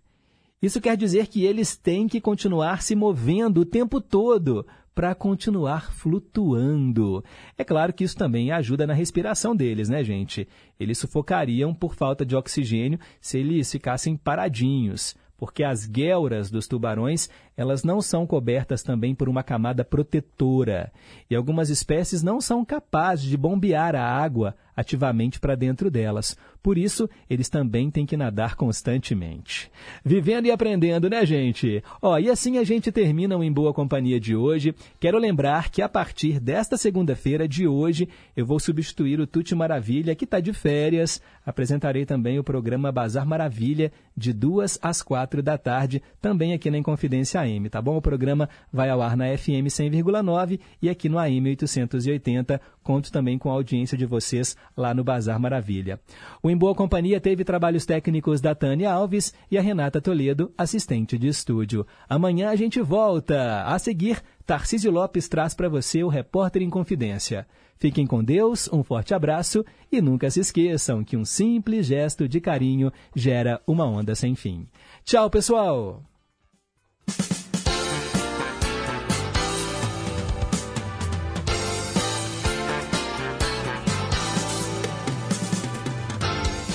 Isso quer dizer que eles têm que continuar se movendo o tempo todo para continuar flutuando. É claro que isso também ajuda na respiração deles, né, gente? Eles sufocariam por falta de oxigênio se eles ficassem paradinhos, porque as guelras dos tubarões, elas não são cobertas também por uma camada protetora. E algumas espécies não são capazes de bombear a água ativamente para dentro delas. Por isso, eles também têm que nadar constantemente. Vivendo e aprendendo, né, gente? Ó, e assim a gente termina o Em Boa Companhia de hoje. Quero lembrar que a partir desta segunda-feira de hoje, eu vou substituir o Tuti Maravilha, que está de férias. Apresentarei também o programa Bazar Maravilha, de duas às quatro da tarde, também aqui na Inconfidência AM, tá bom? O programa vai ao ar na FM 100,9 e aqui no AM 880. Conto também com a audiência de vocês lá no Bazar Maravilha. O Em Boa Companhia teve trabalhos técnicos da Tânia Alves e a Renata Toledo, assistente de estúdio. Amanhã a gente volta. A seguir, Tarcísio Lopes traz para você o Repórter em Confidência. Fiquem com Deus, um forte abraço e nunca se esqueçam que um simples gesto de carinho gera uma onda sem fim. Tchau, pessoal!